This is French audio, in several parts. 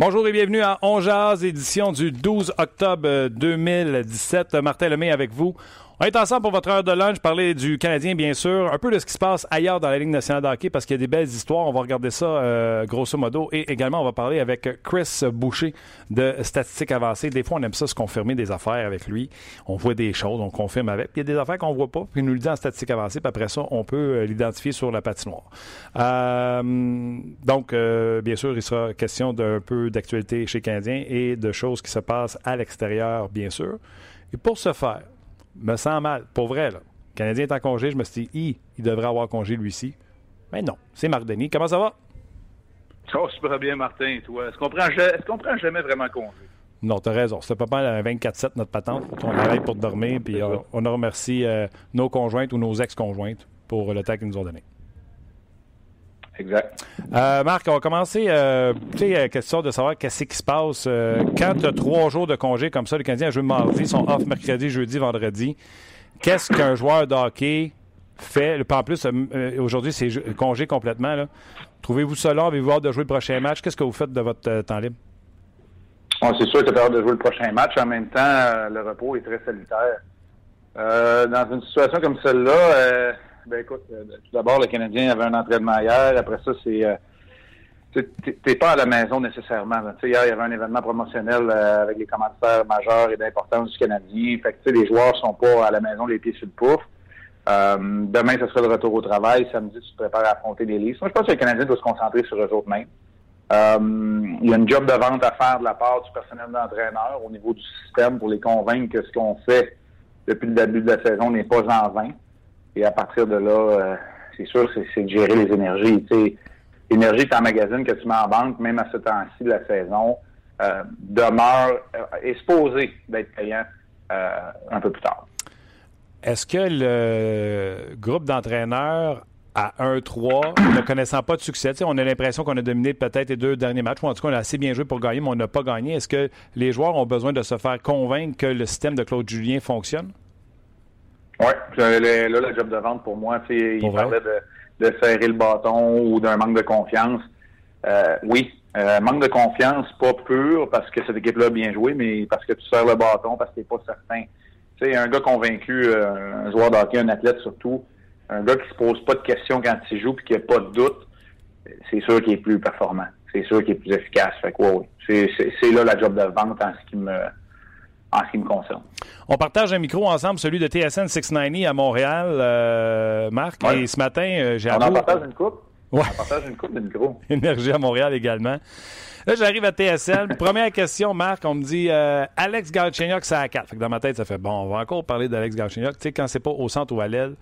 Bonjour et bienvenue à On Jazz, édition du 12 octobre 2017. Martin Lemay avec vous. On est ensemble pour votre heure de lunch, parler du Canadien, bien sûr, un peu de ce qui se passe ailleurs dans la Ligue nationale de parce qu'il y a des belles histoires. On va regarder ça euh, grosso modo. Et également, on va parler avec Chris Boucher de Statistiques avancées. Des fois, on aime ça se confirmer des affaires avec lui. On voit des choses, on confirme avec. Il y a des affaires qu'on voit pas, puis il nous le dit en statistiques avancées, puis après ça, on peut euh, l'identifier sur la patinoire. Euh, donc, bien sûr, il sera question d'un peu d'actualité chez Canadien et de choses qui se passent à l'extérieur, bien sûr. Et pour ce faire, me sens mal. Pour vrai, là. Le Canadien est en congé. Je me suis dit, il devrait avoir congé lui-ci. Mais non, c'est Marc Denis. Comment ça va? Oh, super bien, Martin, toi. Est-ce qu'on prend, est prend, jamais vraiment congé? Non, t'as raison. C'était pas mal 24-7 notre patente. On arrête pour dormir, puis on a remercié euh, nos conjointes ou nos ex-conjointes pour le temps qu'ils nous ont donné. Exact. Euh, Marc, on va commencer. Euh, tu sais, question de savoir qu'est-ce qui se passe. Euh, quand tu as trois jours de congé comme ça, les Canadiens jouent mardi, sont off mercredi, jeudi, vendredi. Qu'est-ce qu'un joueur de hockey fait? En plus, aujourd'hui, c'est congé complètement. Trouvez-vous ça long? Avez-vous hâte de jouer le prochain match? Qu'est-ce que vous faites de votre temps libre? c'est sûr que tu as hâte de jouer le prochain match. En même temps, le repos est très salutaire. dans une situation comme celle-là, ben écoute, euh, tout d'abord, le Canadien avait un entraînement hier. Après ça, c'est euh, t'es pas à la maison nécessairement. Hier, il y avait un événement promotionnel euh, avec les commanditaires majeurs et d'importance du Canadien. Fait que les joueurs sont pas à la maison les pieds sur le pouf. demain, ce sera le retour au travail. Samedi, tu te prépares à affronter les livres. Moi, je pense que le Canadien doit se concentrer sur eux autres mêmes. il y a une job de vente à faire de la part du personnel d'entraîneur au niveau du système pour les convaincre que ce qu'on fait depuis le début de la saison n'est pas en vain. Et à partir de là, euh, c'est sûr, c'est de gérer les énergies. L'énergie que tu emmagasines, que tu mets en banque, même à ce temps-ci de la saison, euh, demeure, euh, est supposée d'être payant un peu plus tard. Est-ce que le groupe d'entraîneurs à 1-3, ne connaissant pas de succès, on a l'impression qu'on a dominé peut-être les deux derniers matchs, ou en tout cas on a assez bien joué pour gagner, mais on n'a pas gagné. Est-ce que les joueurs ont besoin de se faire convaincre que le système de Claude Julien fonctionne? Oui, là, le job de vente pour moi, il parlait de, de serrer le bâton ou d'un manque de confiance. Euh, oui, euh, manque de confiance, pas pur parce que cette équipe-là a bien joué, mais parce que tu serres le bâton, parce que t'es pas certain. Tu sais, un gars convaincu, euh, un joueur de hockey, un athlète surtout, un gars qui se pose pas de questions quand il joue puis qui a pas de doute, c'est sûr qu'il est plus performant. C'est sûr qu'il est plus efficace. Fait que, oui, c'est là la job de vente en ce qui me en ce qui me concerne. On partage un micro ensemble, celui de TSN 690 à Montréal, euh, Marc. Et ce matin, euh, j'ai On en partage une coupe? Ouais. On partage une coupe de micro. Énergie à Montréal également. Là, j'arrive à TSN. Première question, Marc, on me dit euh, Alex Galchenyuk, c'est à 4. Fait que dans ma tête, ça fait bon, on va encore parler d'Alex Galchenyuk, tu sais, quand c'est pas au centre ou à l'aile.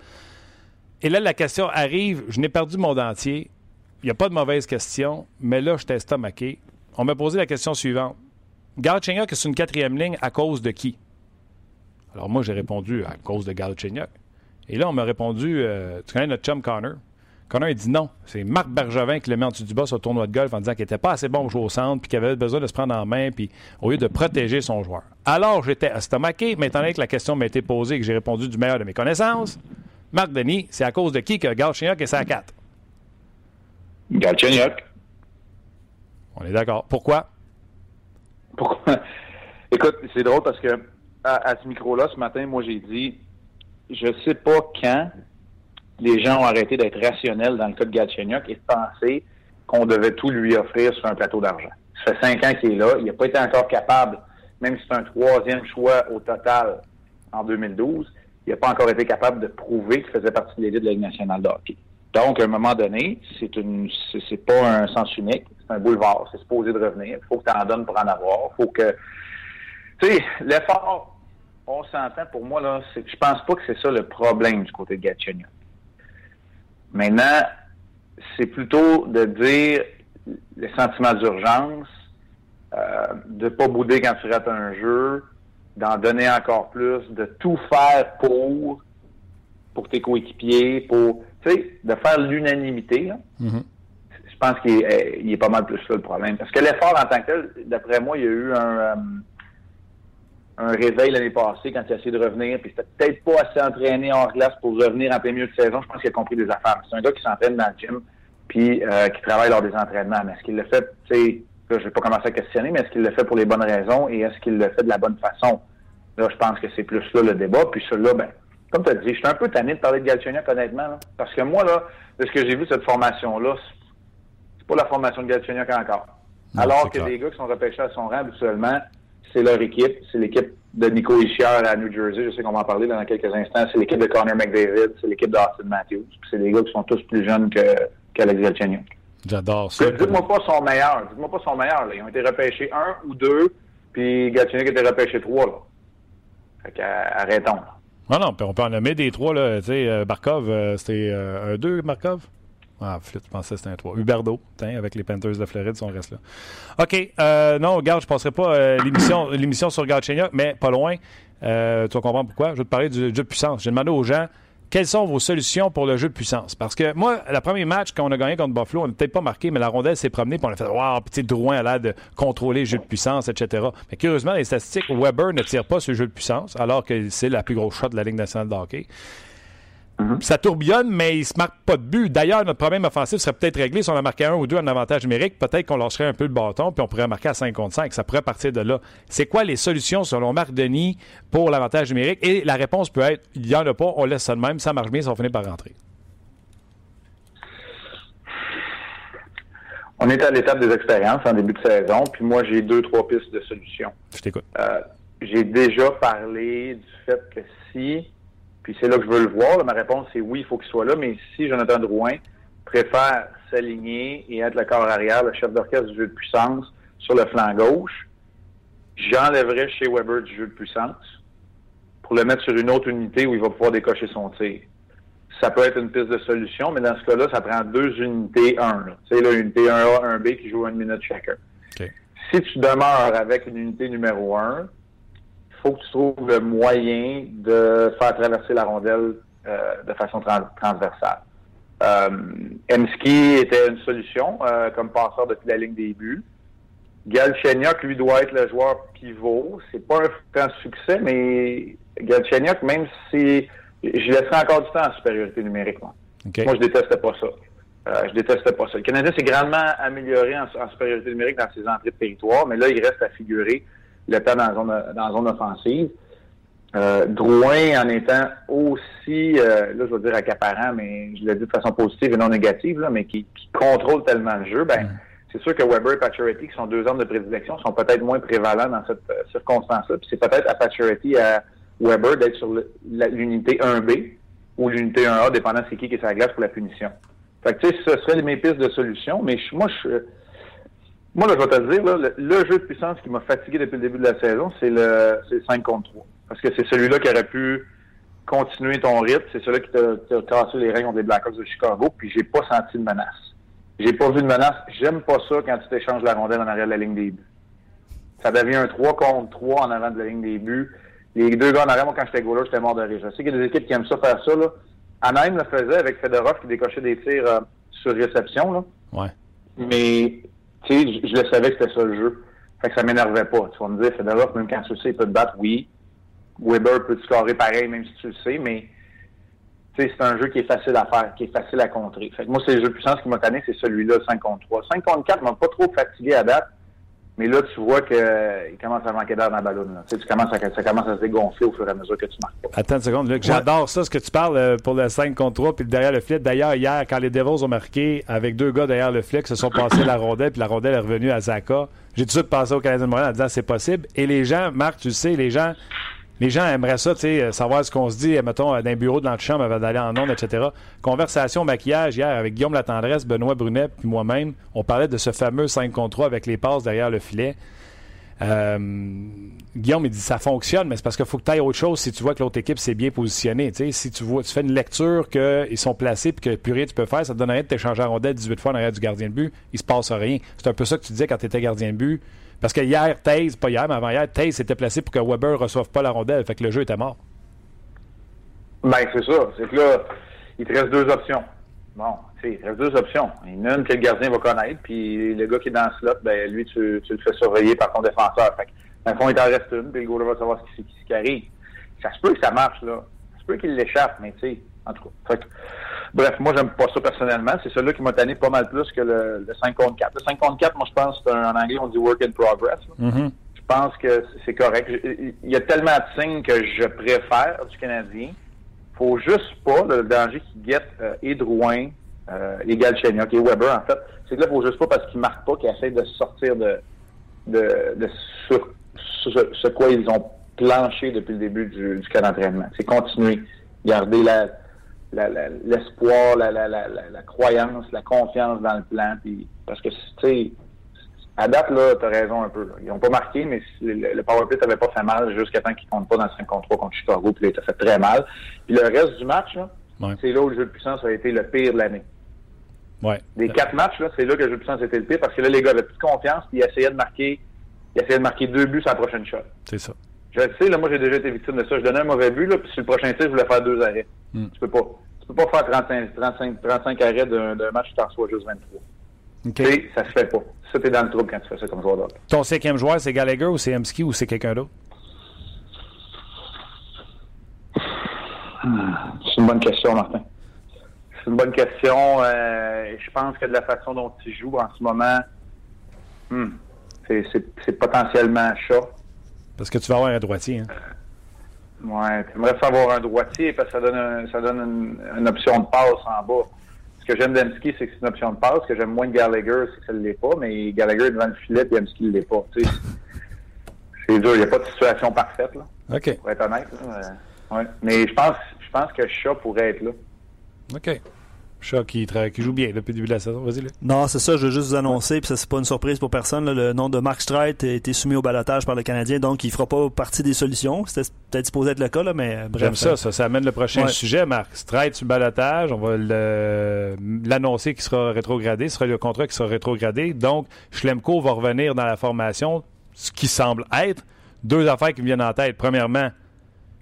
Et là, la question arrive, je n'ai perdu mon dentier. Il n'y a pas de mauvaise question, mais là, je suis estomaqué. On m'a posé la question suivante. Galchenyuk est une quatrième ligne à cause de qui? Alors moi, j'ai répondu à cause de Galchenyuk. Et là, on m'a répondu, euh, tu connais notre chum Connor? Connor, il dit non. C'est Marc Bergevin qui le met en dessous du bas sur le tournoi de golf en disant qu'il n'était pas assez bon au jouer au centre, puis qu'il avait besoin de se prendre en main, puis au lieu de protéger son joueur. Alors, j'étais estomaqué, mais étant donné que la question m'a été posée et que j'ai répondu du meilleur de mes connaissances, Marc Denis, c'est à cause de qui que Galchenyuk est sa 4? Galchenyuk. On est d'accord. Pourquoi? Pourquoi? Écoute, c'est drôle parce que à, ce micro-là, ce matin, moi, j'ai dit, je sais pas quand les gens ont arrêté d'être rationnels dans le cas de Gatchenyuk et de penser qu'on devait tout lui offrir sur un plateau d'argent. Ça fait cinq ans qu'il est là. Il n'a pas été encore capable, même si c'est un troisième choix au total en 2012, il n'a pas encore été capable de prouver qu'il faisait partie de l'élite de la Ligue nationale de hockey. Donc, à un moment donné, c'est une, c'est pas un sens unique, c'est un boulevard, c'est supposé de revenir. Il faut que tu en donnes pour en avoir. faut que, tu sais, l'effort on s'entend, pour moi, là, je pense pas que c'est ça le problème du côté de Gatchenyuk. Maintenant, c'est plutôt de dire les sentiments d'urgence, euh, de pas bouder quand tu rates un jeu, d'en donner encore plus, de tout faire pour, pour tes coéquipiers, pour, tu sais, de faire l'unanimité. Mm-hmm. Je pense qu'il est, est, pas mal plus là le problème. Parce que l'effort en tant que tel, d'après moi, il y a eu un, euh, un réveil l'année passée quand il a essayé de revenir, puis c'était peut-être pas assez entraîné en glace pour revenir en plein milieu de saison. Je pense qu'il a compris des affaires. C'est un gars qui s'entraîne dans le gym, puis euh, qui travaille lors des entraînements. Mais est-ce qu'il le fait, tu sais, je vais pas commencer à questionner, mais est-ce qu'il le fait pour les bonnes raisons et est-ce qu'il le fait de la bonne façon? Là, je pense que c'est plus là le débat. Puis celui-là, ben, comme tu as dit, je suis un peu tanné de parler de Galchenyuk, honnêtement. parce que moi, là, de ce que j'ai vu cette formation-là, c'est pas la formation de Galchenyuk encore. Alors que des gars qui sont repêchés à son rang habituellement, c'est leur équipe. C'est l'équipe de Nico Ischier à New Jersey. Je sais qu'on va en parler dans quelques instants. C'est l'équipe de Connor McDavid. C'est l'équipe d'Austin Matthews. C'est des gars qui sont tous plus jeunes qu'Alex Galchenyuk. J'adore ça. Dites-moi pas son meilleur. Dites-moi pas son meilleur. Là. Ils ont été repêchés un ou deux, puis Galchenyuk a été repêché trois. Là. Fait qu'arrêtons. Non, non, on peut en nommer des trois. Là. Sais, euh, Barkov, euh, c'était euh, un deux, Barkov? Ah, flûte, je pensais que c'était un 3. Huberdo, avec les Panthers de Floride, on reste là. OK, non, regarde, je ne passerai pas l'émission, l'émission sur Galchenyuk, mais pas loin. Tu vas comprendre pourquoi. Je vais te parler du jeu de puissance. J'ai demandé aux gens quelles sont vos solutions pour le jeu de puissance? Parce que moi, le premier match, quand on a gagné contre Buffalo, on n'a peut-être pas marqué, mais la rondelle s'est promenée, puis on a fait Waouh, petit Drouin a l'air de contrôler le jeu de puissance, etc. Mais curieusement, les statistiques, Weber ne tire pas ce jeu de puissance, alors que c'est la plus grosse shot de la Ligue nationale de hockey. Mhm. Ça tourbillonne, mais il se marque pas de but. D'ailleurs, notre problème offensif serait peut-être réglé si on a marqué un ou deux en avantage numérique. Peut-être qu'on lâcherait un peu le bâton, puis on pourrait marquer à 5 contre 5. Ça pourrait partir de là. C'est quoi les solutions, selon Marc Denis, pour l'avantage numérique? Et la réponse peut être, il n'y en a pas, on laisse ça de même, ça marche bien, ça va finir par rentrer. On est à l'étape des expériences en début de saison, puis moi, j'ai deux, trois pistes de solutions. Je t'écoute. Euh, j'ai déjà parlé du fait que si puis c'est là que je veux le voir. Ma réponse, c'est oui, il faut qu'il soit là. Mais si Jonathan Drouin préfère s'aligner et être le corps arrière, le chef d'orchestre du jeu de puissance sur le flanc gauche, j'enlèverais chez Weber du jeu de puissance pour le mettre sur une autre unité où il va pouvoir décocher son tir. Ça peut être une piste de solution, mais dans ce cas-là, ça prend deux unités 1. Tu sais, là, unité 1A, 1B qui joue une minute chacun. Si tu demeures avec une unité numéro 1, faut que tu trouves le moyen de faire traverser la rondelle euh, de façon transversale. Euh, Emski était une solution euh, comme passeur depuis la ligne des buts. Galchenyuk, lui, doit être le joueur pivot. C'est pas un grand succès, mais Galchenyuk, même si je laisserai encore du temps en supériorité numérique. Moi, moi je déteste pas ça. Euh, je déteste pas ça. Le Canadien s'est grandement amélioré en, en, supériorité numérique dans ses entrées de territoire, mais là, il reste à figurer le temps dans la zone, dans la zone offensive. Euh, Drouin en étant aussi, euh, là je veux dire accaparant, mais je l'ai dit de façon positive et non négative, là, mais qui, qui contrôle tellement le jeu, ben mm. c'est sûr que Weber et Pacioretty, qui sont deux hommes de prédilection, sont peut-être moins prévalents dans cette euh, circonstance-là. Puis c'est peut-être à Pacioretty, à Weber d'être sur l'unité 1B ou l'unité 1A, dépendant c'est qui qui est sur la glace pour la punition. Fait que tu sais, ce serait mes pistes de solution, mais moi je moi, là, je vais te le dire, le, jeu de puissance qui m'a fatigué depuis le début de la saison, c'est le, 5 contre 3. Parce que c'est celui-là qui aurait pu continuer ton rythme. C'est celui-là qui t'a cassé les règles des Blackhawks de Chicago. Puis j'ai pas senti de menace. J'ai pas vu de menace. J'aime pas ça quand tu t'échanges la rondelle en arrière de la ligne des buts. Ça devient un 3 contre 3 en avant de la ligne des buts. Les deux gars en arrière, moi, quand j'étais goaler, j'étais mort de rire. Je sais qu'il y a des équipes qui aiment ça faire ça. Là. Anaheim le faisait avec Fedorov qui décochait des tirs euh, sur réception. Là. Ouais. Mais tu sais, je, le savais que c'était ça le jeu. Fait que ça m'énervait pas. Tu vas me dire, Fedorov, même quand tu le sais, il peut te battre, oui. Weber peut te scorer pareil, même si tu le sais, mais c'est un jeu qui est facile à faire, qui est facile à contrer. Fait que moi, c'est le jeu puissance qui m'a tanné, c'est celui-là, 5 contre 3. 5 contre 4 m'a pas trop fatigué à date. Mais là, tu vois qu'il euh, commence à manquer d'air dans la ballon. Tu, sais, tu commences à, ça commence à se dégonfler au fur et à mesure que tu marques pas. Attends une seconde, Luc. J'adore ça, ce que tu parles euh, pour le 5 contre 3 puis derrière le filet. D'ailleurs, hier, quand les Devils ont marqué avec deux gars derrière le filet qui se sont passés la rondelle puis la rondelle est revenue à Zaka, j'ai tout de suite passé au Canadien de Montréal en disant c'est possible. Et les gens, Marc, tu le sais, les gens les gens aimeraient ça, tu sais, euh, savoir ce qu'on se dit, mettons, dans un bureau de l'antichambre avant d'aller en ondes, etc. Conversation maquillage hier avec Guillaume Latendresse, Benoît Brunet, puis moi-même. On parlait de ce fameux 5 contre 3 avec les passes derrière le filet. Euh, Guillaume, il dit ça fonctionne, mais c'est parce qu'il faut que tu ailles autre chose si tu vois que l'autre équipe s'est bien positionnée. si tu vois, tu fais une lecture qu'ils sont placés et que plus rien tu peux faire, ça te donne rien de t'échanger en rondelle 18 fois en arrière du gardien de but. Il se passe rien. C'est un peu ça que tu disais quand tu étais gardien de but. Parce que hier, Taze, pas hier, mais avant hier, Taze s'était placé pour que Weber ne reçoive pas la rondelle. Fait que le jeu était mort. Ben, c'est ça. C'est que là, il te reste deux options. Bon, tu sais, il reste deux options. Une que le gardien va connaître, puis le gars qui est dans le slot, ben, lui, tu, tu le fais surveiller par ton défenseur. Fait que, dans le fond, il t'en reste une, puis le goaler va savoir ce qui, ce qui arrive. Ça se peut que ça marche, là. Ça se peut qu'il l'échappe, mais tu sais, en tout cas. Fait que, bref, moi, j'aime pas ça personnellement. C'est celui-là qui m'a tanné pas mal plus que le, le 5 contre 4. Le 5 contre 4, moi, je pense, c'est en anglais, on dit work in progress. Mm-hmm. Je pense que c'est correct. Il y a tellement de signes que je préfère du Canadien faut juste pas, le danger qui guette euh, et Drouin, euh, et Galchenyuk et Weber, en fait, c'est que là, faut juste pas parce qu'ils marquent pas qu'ils essaient de sortir de, de, de sur, ce quoi ils ont planché depuis le début du, du cas d'entraînement. C'est continuer, garder la, l'espoir, la, la, la, la, croyance, la confiance dans le plan. Puis, parce que, tu sais, à date, là, t'as raison un peu. Ils n'ont pas marqué, mais le, le powerplay t'avait pas fait mal jusqu'à temps qu'ils comptent pas dans le 5 contre 3 contre Chicago, puis là, il fait très mal. Puis le reste du match, là, c'est là où le jeu de puissance a été le pire de l'année. Ouais. Des quatre matchs, là, c'est là que le jeu de puissance a été le pire, parce que là, les gars avaient plus de confiance, puis ils essayaient de marquer, ils essayaient de marquer deux buts sur la prochaine shot. C'est ça. Je le sais, là, moi, j'ai déjà été victime de ça. Je donnais un mauvais but, là, puis sur le prochain tir, je voulais faire deux arrêts. Mm. Tu peux pas. Tu peux pas faire 35, 35, 35 arrêts d'un match, tu t'en reçois juste 23. Okay. Ça se fait pas. Ça, t'es dans le trouble quand tu fais ça comme joueur d'hockey. Ton cinquième joueur, c'est Gallagher ou c'est Emski ou c'est quelqu'un d'autre? C'est une bonne question, Martin. C'est une bonne question. Euh, je pense que de la façon dont tu joues en ce moment, hmm, c'est potentiellement chat. Parce que tu vas avoir un droitier. Hein? Ouais, tu aimerais savoir un droitier parce que ça donne, un, ça donne une, une, option de passe en bas. Ce que j'aime d'Emski, c'est que c'est une option de passe. Ce que j'aime moins de Gallagher, c'est que ça ne l'est pas. Mais Gallagher devant le filet et Emski ne l'est pas. c'est dur. Il n'y a pas de situation parfaite. Là, OK. Pour être honnête. Là. Ouais. Mais je pense, je pense que Chat pourrait être là. OK. Chat qui, qui, joue bien depuis le début de la saison. Vas-y, là. Non, c'est ça. Je veux juste vous annoncer, puis ça, c'est pas une surprise pour personne. Là, le nom de Mark Streit a été soumis au balotage par le Canadien, donc il fera pas partie des solutions. C'était peut-être supposé être le cas, là, mais bref. J'aime ça, ça. Ça amène le prochain ouais. sujet, Marc. Streit sur balotage. On va l'annoncer qu'il sera rétrogradé. Ce sera le contrat qui sera rétrogradé. Donc, Schlemko va revenir dans la formation, ce qui semble être. Deux affaires qui me viennent en tête. Premièrement,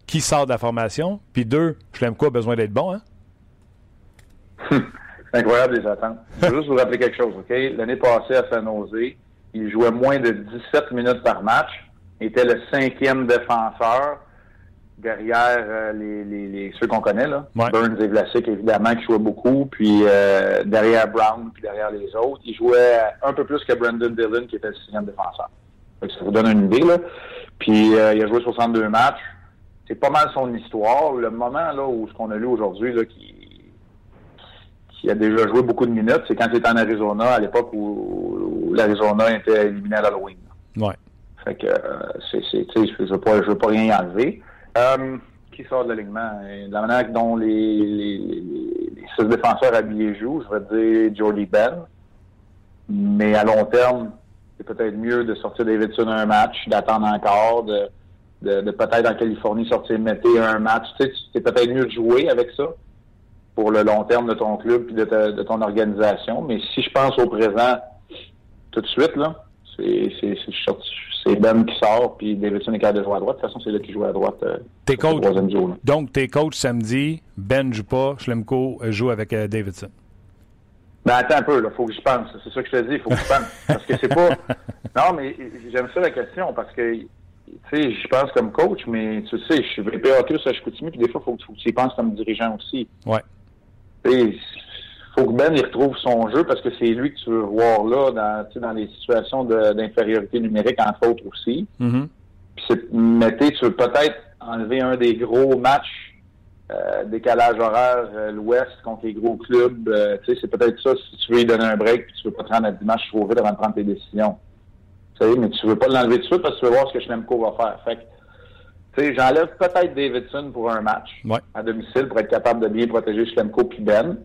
qui sort de la formation? Puis deux, Schlemko a besoin d'être bon, hein? C'est incroyable les attentes. Je veux juste vous rappeler quelque chose, OK? L'année passée à San Jose, il jouait moins de 17 minutes par match. Il était le cinquième défenseur derrière euh, les, les, les, ceux qu'on connaît, là. Ouais. Burns et Vlasic, évidemment, qui jouait beaucoup. Puis euh, derrière Brown, puis derrière les autres. Il jouait un peu plus que Brandon Dillon, qui était le sixième défenseur. Donc, ça vous donne une idée, là. Puis euh, il a joué 62 matchs. C'est pas mal son histoire. Le moment là où ce qu'on a lu aujourd'hui, là, qui il a déjà joué beaucoup de minutes, c'est quand il était en Arizona, à l'époque où, où l'Arizona était éliminé à l'Halloween. Ouais. Fait que, euh, c'est, c'est, je ne veux, veux pas rien y enlever. Euh, qui sort de l'alignement? De la manière dont les, les, les, les six défenseurs habillés jouent, je vais dire Jordy Ben. Mais à long terme, c'est peut-être mieux de sortir Davidson un match, d'attendre encore, de, de, de peut-être en Californie sortir Mété un match. Tu sais, c'est peut-être mieux de jouer avec ça pour le long terme de ton club et de, ta, de ton organisation. Mais si je pense au présent, tout de suite, là, c'est, Ben qui sort, puis Davidson est capable de jouer à droite. De toute façon, c'est là qui joue à droite. Euh, t'es coach, donc, t'es coach samedi, Ben joue pas, Schlemko joue avec euh, Davidson. Ben, attends un peu, là. Faut que j'y pense. C'est ça que je te dis. Faut que je pense. parce que c'est pas. Non, mais j'aime ça la question parce que, tu sais, je pense comme coach, mais tu sais, je suis VPA ça, je continue, puis des fois, il faut, faut que tu y penses comme dirigeant aussi. Ouais. Il faut que Ben il retrouve son jeu parce que c'est lui que tu veux voir là dans, dans les situations de, d'infériorité numérique, entre autres aussi. Puis c'est, mettez, tu veux peut-être enlever un des gros matchs euh, décalage horaire euh, l'Ouest contre les gros clubs. Euh, tu sais, c'est peut-être ça si tu veux lui donner un break puis tu veux pas te rendre à dimanche trop vite avant de prendre tes décisions. Tu sais, mais tu veux pas l'enlever tout de suite parce que tu veux voir ce que Schlemko va faire. Fait sais, j'enlève peut-être Davidson pour un match ouais. à domicile pour être capable de bien protéger Schlemko puis Ben.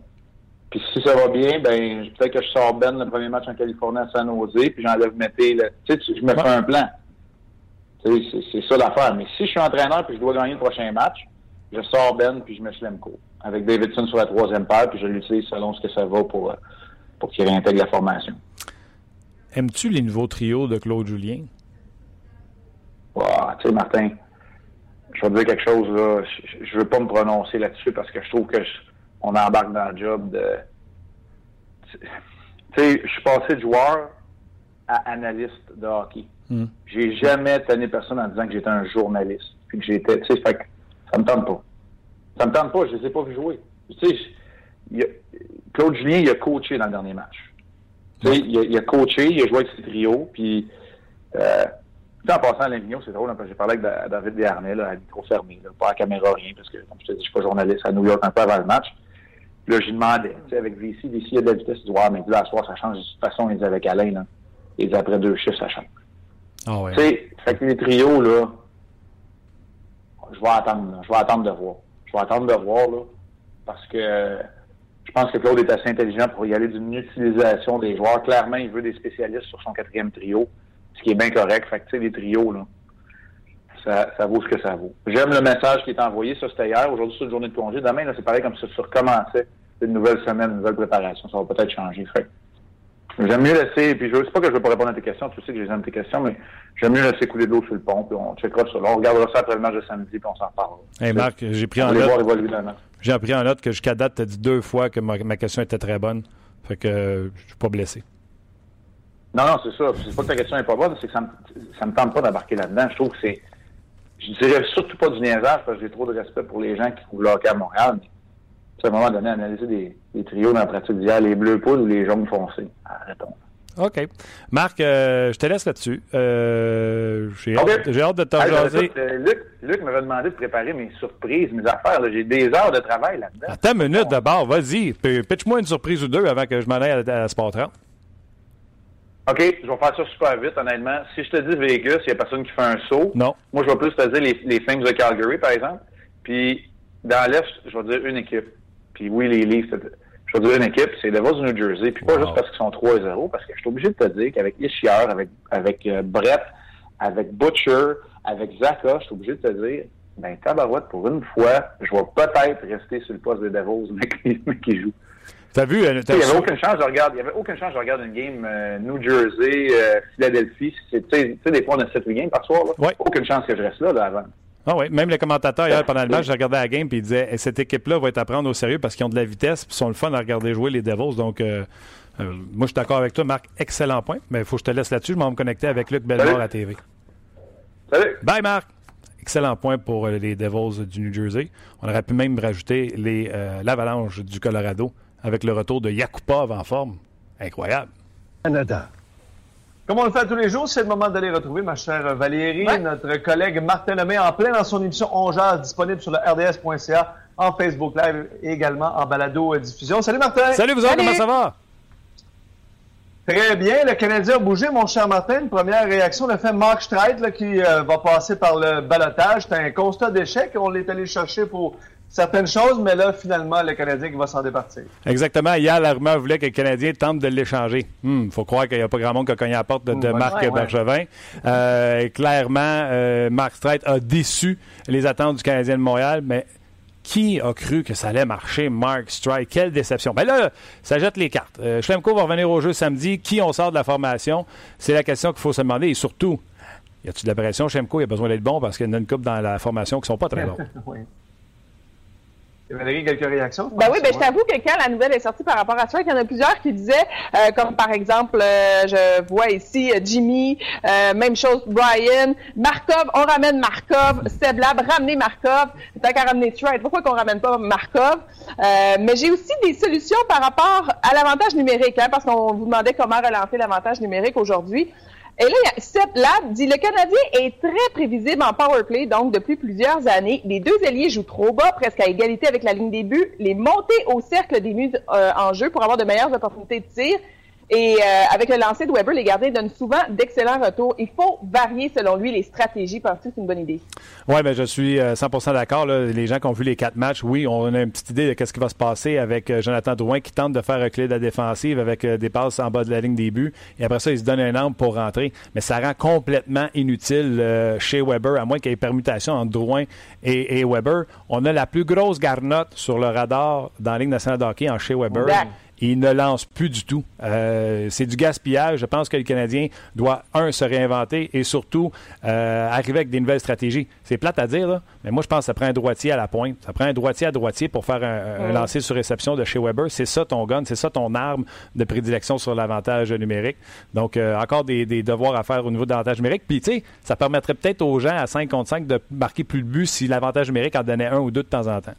Puis si ça va bien, ben peut-être que je sors Ben le premier match en Californie à San Jose, puis j'enlève Mété. Tu sais, je me ouais. fais un plan. C'est ça l'affaire. Mais si je suis entraîneur puis je dois gagner le prochain match, je sors Ben puis je mets Schlemko. Avec Davidson sur la troisième paire, puis je l'utilise selon ce que ça va pour, pour qu'il réintègre la formation. Aimes-tu les nouveaux trios de Claude Julien? tu sais, Martin, je vais te dire quelque chose, là. Je, ne veux pas me prononcer là-dessus parce que je trouve que on embarque dans le job de. Tu sais, je suis passé de joueur à analyste de hockey. Hmm. J'ai jamais tenu personne en disant que j'étais un journaliste. Puis que j'étais. Tu sais, fait que ça me tente pas. Ça me tente pas, je ne les ai pas vu jouer. Tu sais, Claude Julien, il a coaché dans le dernier match. Tu sais, il, a, coaché, il a joué avec ses trios, puis. Euh, en passant à l'Invignon, c'est drôle, hein, j'ai parlé avec David Desharnais, là, à micro fermé, là, pas à caméra, rien, parce que, comme je te dis, je suis pas journaliste à New York un peu avant le match. Puis là, j'y demandais, tu sais, avec VC, VC, il y a de la vitesse, il dit, ouais, mais là, à soir, ça change. De toute façon, il dit avec Alain, là. Et dit, après deux chiffres, ça change. Ah ouais. Tu sais, fait que les trios, là, je vais attendre, je vais attendre de voir. Je vais attendre de voir, là, parce que je pense que Claude est assez intelligent pour y aller d'une utilisation des joueurs. Clairement, il veut des spécialistes sur son quatrième trio ce qui est bien correct. Fait que, tu sais, les trios, là, ça, ça, vaut ce que ça vaut. J'aime le message qui est envoyé. Ça, c'était hier. Aujourd'hui, c'est une journée de congé. Demain, là, c'est pareil comme ça se recommençait une nouvelle semaine, une nouvelle préparation. Ça va peut-être changer. Fait J'aime mieux laisser, puis je sais pas que je vais pas répondre à tes questions, tu sais que j'aime tes questions, mais j'aime mieux laisser couler de l'eau sur le pont, puis on checkera ça. Là, on regardera ça après le match de samedi, puis on s'en parle. Hey Marc, j'ai pris en note. J'ai appris en note que jusqu'à date, tu as dit deux fois que ma, ma, question était très bonne. Fait que euh, je suis pas blessé. Non, non, c'est ça. C'est pas que ta question n'est pas bonne, c'est que ça me, ça me tente pas d'embarquer là-dedans. Je trouve que c'est. Je dirais surtout pas du niaisage parce que j'ai trop de respect pour les gens qui couvrent le hockey à Montréal. Mais, à un moment donné, analyser des, des trios dans la pratique d'hier, les bleus poules ou les jaunes foncés. Arrêtons. OK. Marc, euh, je te laisse là-dessus. Euh, j'ai, hâte, hâte, de te jaser. Euh, Luc, Luc m'avait demandé de préparer mes surprises, mes affaires. J'ai des heures de travail là-dedans. Attends une minute d'abord. Vas-y. Pitch-moi une surprise ou deux avant que je m'en aille à, à Sport 30. OK, je vais faire ça super vite, honnêtement. Si je te dis Vegas, il n'y a personne qui fait un saut. Non. Moi, je vais plus te dire les, les Flames de Calgary, par exemple. Puis, dans l'Est, je vais dire une équipe. Puis, oui, les Leafs, je vais dire une équipe, c'est les Devils du New Jersey. Puis, pas juste parce qu'ils sont 3-0, parce que je suis obligé de te dire qu'avec Ishier, avec, avec euh, Brett, avec Butcher, avec Zaka, je suis obligé de te dire, ben, tabarouette, pour une fois, je vais peut-être rester sur le poste des Devils, mais qui joue. T'as vu? Euh, il n'y avait aucune chance, je regarde. Il y avait aucune chance, je regarde une game euh, New Jersey, euh, Philadelphie. Tu sais, des fois, on a 7 games par soir. Là. Ouais. Aucune chance que je reste là, là avant. Ah oui, même le commentateur hier pendant le match, j'ai regardé la game et il disait cette équipe-là va être à prendre au sérieux parce qu'ils ont de la vitesse et sont le fun à regarder jouer les Devils. Donc, moi, je suis d'accord avec toi, Marc. Excellent point. Mais il faut que je te laisse là-dessus. Je vais me connecter avec Luc Belmore à la TV. Salut. Bye, Marc. Excellent point pour les Devils du New Jersey. On aurait pu même rajouter l'Avalanche du Colorado avec le retour de Yakupov en forme. Incroyable. Canada. Comme on le fait tous les jours, c'est le moment d'aller retrouver ma chère Valérie, notre collègue Martin Lemay, en plein dans son émission On disponible sur le rds.ca, en Facebook Live et également en balado-diffusion. Salut Martin! Salut vous autres, comment ça va? Très bien, le Canadien a bougé, mon cher Martin. Une première réaction, le fait Mark Streit qui euh, va passer par le balotage. C'est un constat d'échec. On l'est allé chercher pour certaines choses, mais là, finalement, le Canadien qui va s'en départir. Exactement. Hier, la rumeur voulait que le Canadien tente de l'échanger. Il hmm, faut croire qu'il n'y a pas grand monde qui a cogné à la porte de, Marc Bergevin. Euh, clairement, euh, Marc Streit a déçu les attentes du Canadien de Montréal, mais qui a cru que ça allait marcher, Mark Strike? Quelle déception. Ben là, ça jette les cartes. Euh, Schlemko va revenir au jeu samedi. Qui on sort de la formation? C'est la question qu'il faut se demander. Et surtout, y a-t-il de la pression? Schlemko, il a besoin d'être bon parce qu'il y en a une coupe dans la formation qui ne sont pas très bons. oui. Valérie, quelques réactions? Ben oui, ben, je t'avoue que quand la nouvelle est sortie par rapport à ça, il y en a plusieurs qui disaient, euh, comme par exemple, euh, je vois ici euh, Jimmy, même chose Brian, Markov, on ramène Markov, Seb Lab, ramener Markov, tant qu'à ramener Trade, pourquoi qu'on ramène pas Markov? mais j'ai aussi des solutions par rapport à l'avantage numérique, hein, parce qu'on vous demandait comment relancer l'avantage numérique aujourd'hui. Et là, Seth Lab dit le Canadien est très prévisible en power play, donc depuis plusieurs années. Les deux alliés jouent trop bas, presque à égalité avec la ligne des buts. Les montées au cercle des buts euh, en jeu pour avoir de meilleures opportunités de tir. Et euh, avec le lancer de Weber, les gardiens donnent souvent d'excellents retours. Il faut varier, selon lui, les stratégies. Penses-tu que c'est une bonne idée? Oui, mais je suis 100 d'accord. Les gens qui ont vu les quatre matchs, oui, on a une petite idée de ce qui va se passer avec Jonathan Drouin qui tente de faire reculer la défensive avec des passes en bas de la ligne des buts. Et après ça, il se donne un angle pour rentrer. Mais ça rend complètement inutile chez Weber, à moins qu'il y ait permutation entre Drouin et, Weber. On a la plus grosse garnotte sur le radar dans la Ligue nationale de hockey en chez Weber il ne lance plus du tout. Euh, c'est du gaspillage. Je pense que le Canadien doit, un, se réinventer et surtout euh, arriver avec des nouvelles stratégies. C'est plate à dire, là, mais moi, je pense que ça prend un droitier à la pointe. Ça prend un droitier à droitier pour faire un, lancer sur réception de chez Weber. C'est ça ton gun, c'est ça ton arme de prédilection sur l'avantage numérique. Donc, euh, encore des, devoirs à faire au niveau de l'avantage numérique. Puis, tu sais, ça permettrait peut-être aux gens à 5 contre 5 de marquer plus de buts si l'avantage numérique en donnait un ou deux de temps en temps.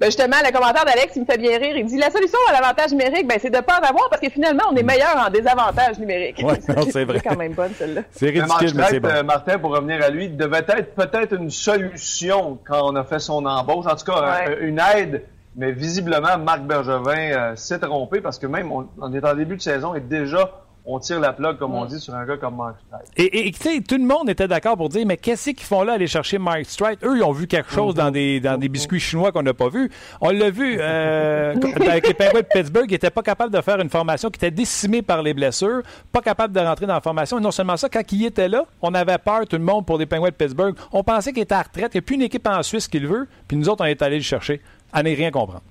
Ben justement, le commentaire d'Alex, il me fait bien rire. Il dit la solution à l'avantage numérique, ben, c'est de ne pas en avoir parce que finalement, on est meilleur en désavantage numérique. Oui, c'est vrai. C'est quand même bonne, celle-là. C'est ridicule, mais, c'est bon. Euh, Martin, pour revenir à lui, devait être peut-être une solution quand on a fait son embauche. En tout cas, une aide. Mais visiblement, Marc Bergevin euh, s'est trompé parce que même on, on est en début de saison et déjà on tire la plug, comme on dit, sur un gars comme Mark Streit. Et, tu sais, tout le monde était d'accord pour dire, mais qu'est-ce qu'ils font là aller chercher Mark Streit? Eux, ils ont vu quelque chose dans des, dans des biscuits chinois qu'on n'a pas vu. On l'a vu euh, avec les Penguins de Pittsburgh, ils n'étaient pas capables de faire une formation qui était décimée par les blessures, pas capable de rentrer dans la formation. Et non seulement ça, quand il était là, on avait peur, tout le monde, pour les Penguins de Pittsburgh. On pensait qu'il était à retraite. Il n'y a plus une équipe en Suisse qui le veut. Puis nous autres, on est allés le chercher. À ne rien comprendre.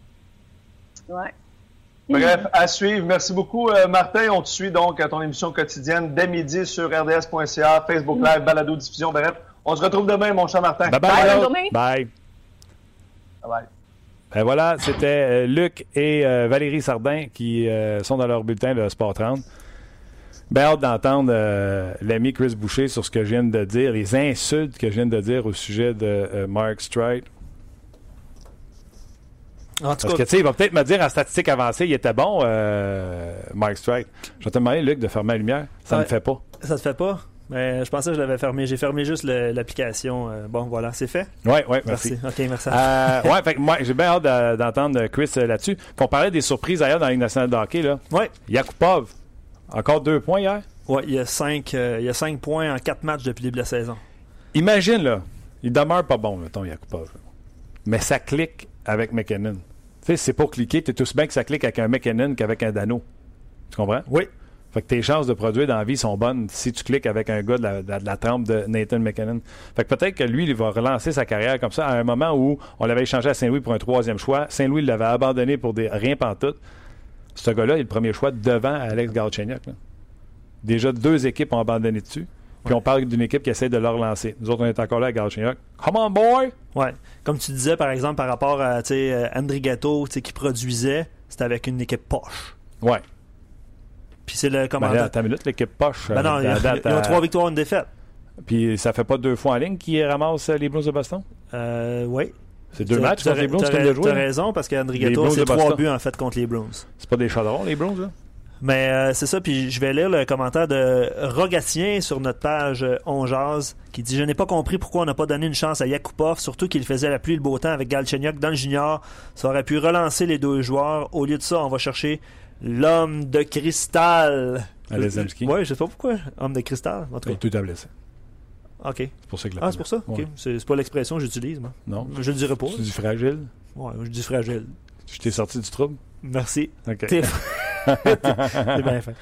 Ouais. Bref, à suivre. Merci beaucoup, euh, Martin. On te suit donc à ton émission quotidienne dès midi sur rds.ca, Facebook Live, Balado Diffusion. Bref, on se retrouve demain, mon cher Martin. Bye bye. Bye. Bye. Ben voilà, c'était euh, Luc et euh, Valérie Sardin qui sont dans leur bulletin de Sport 30. Ben hâte d'entendre l'ami Chris Boucher sur ce que je viens de dire, les insultes que je viens de dire au sujet de Mark Parce que, tu sais, il va peut-être me dire en statistique avancée, il était bon, euh, Mike Strike. Je vais te demander, Luc, de fermer la lumière. Ça ne me fait pas. Ça te fait pas? Mais je pensais que je l'avais fermé. J'ai fermé juste l'application. Euh, bon, voilà, c'est fait? Oui, oui, merci. OK, merci. Euh, ouais, fait que moi, j'ai bien hâte d'entendre Chris euh, là-dessus. On parlait des surprises ailleurs dans la Ligue nationale de hockey. Là. Oui. Yakupov, encore deux points hier? Oui, il y a cinq, il y a cinq points en quatre matchs depuis le début de la saison. Imagine, là, il demeure pas bon, ton Yakupov. Mais ça clique avec McKinnon. Tu sais, c'est pour cliquer, tu es aussi bien que ça clique avec un McKinnon qu'avec un Dano. Tu comprends? Oui. Fait que tes chances de produire dans la vie sont bonnes si tu cliques avec un gars de la, de la, trempe de Nathan McKinnon. Fait que peut-être que lui, il va relancer sa carrière comme ça à un moment où on l'avait échangé à Saint-Louis pour un troisième choix. Saint-Louis l'avait abandonné pour des rien pantoute. Ce gars-là est le premier choix devant Alex Galchenyuk. Déjà deux équipes ont abandonné dessus. Puis on parle d'une équipe qui essaie de le relancer. Nous autres, on est encore là à Galchenyuk. Come on, boy! Ouais. Comme tu disais, par exemple, par rapport à euh, André Gatto qui produisait, c'était avec une équipe poche. Ouais. Puis c'est le commandant. Ben minute, l'équipe poche. Ben non, ils ont trois victoires, une défaite. Puis ça fait pas deux fois en ligne qu'ils ramassent les Blues de Boston? Euh, oui. C'est deux matchs contre les Blues comme de jouer. T'as raison, parce qu'André Gatto, c'est trois buts en fait contre les Blues. C'est pas des chaudrons, les Blues, là? Mais euh, c'est ça, puis je vais lire le commentaire de Rogatien sur notre page euh, On qui dit Je n'ai pas compris pourquoi on n'a pas donné une chance à Yakupov, surtout qu'il faisait la pluie et le beau temps avec Galchenyuk dans le junior. Ça aurait pu relancer les deux joueurs. Au lieu de ça, on va chercher l'homme de cristal. Alezemski. Oui, je sais pas pourquoi. Homme de cristal. En tout, tout a blessé. OK. C'est pour ça que Ah, c'est pour ça? OK. C'est pas l'expression que j'utilise, moi. Non. Je le dirais pas. Tu dis fragile? Ouais, je dis fragile. Je t'ai sorti du trouble? Merci. OK. c'est bien fait.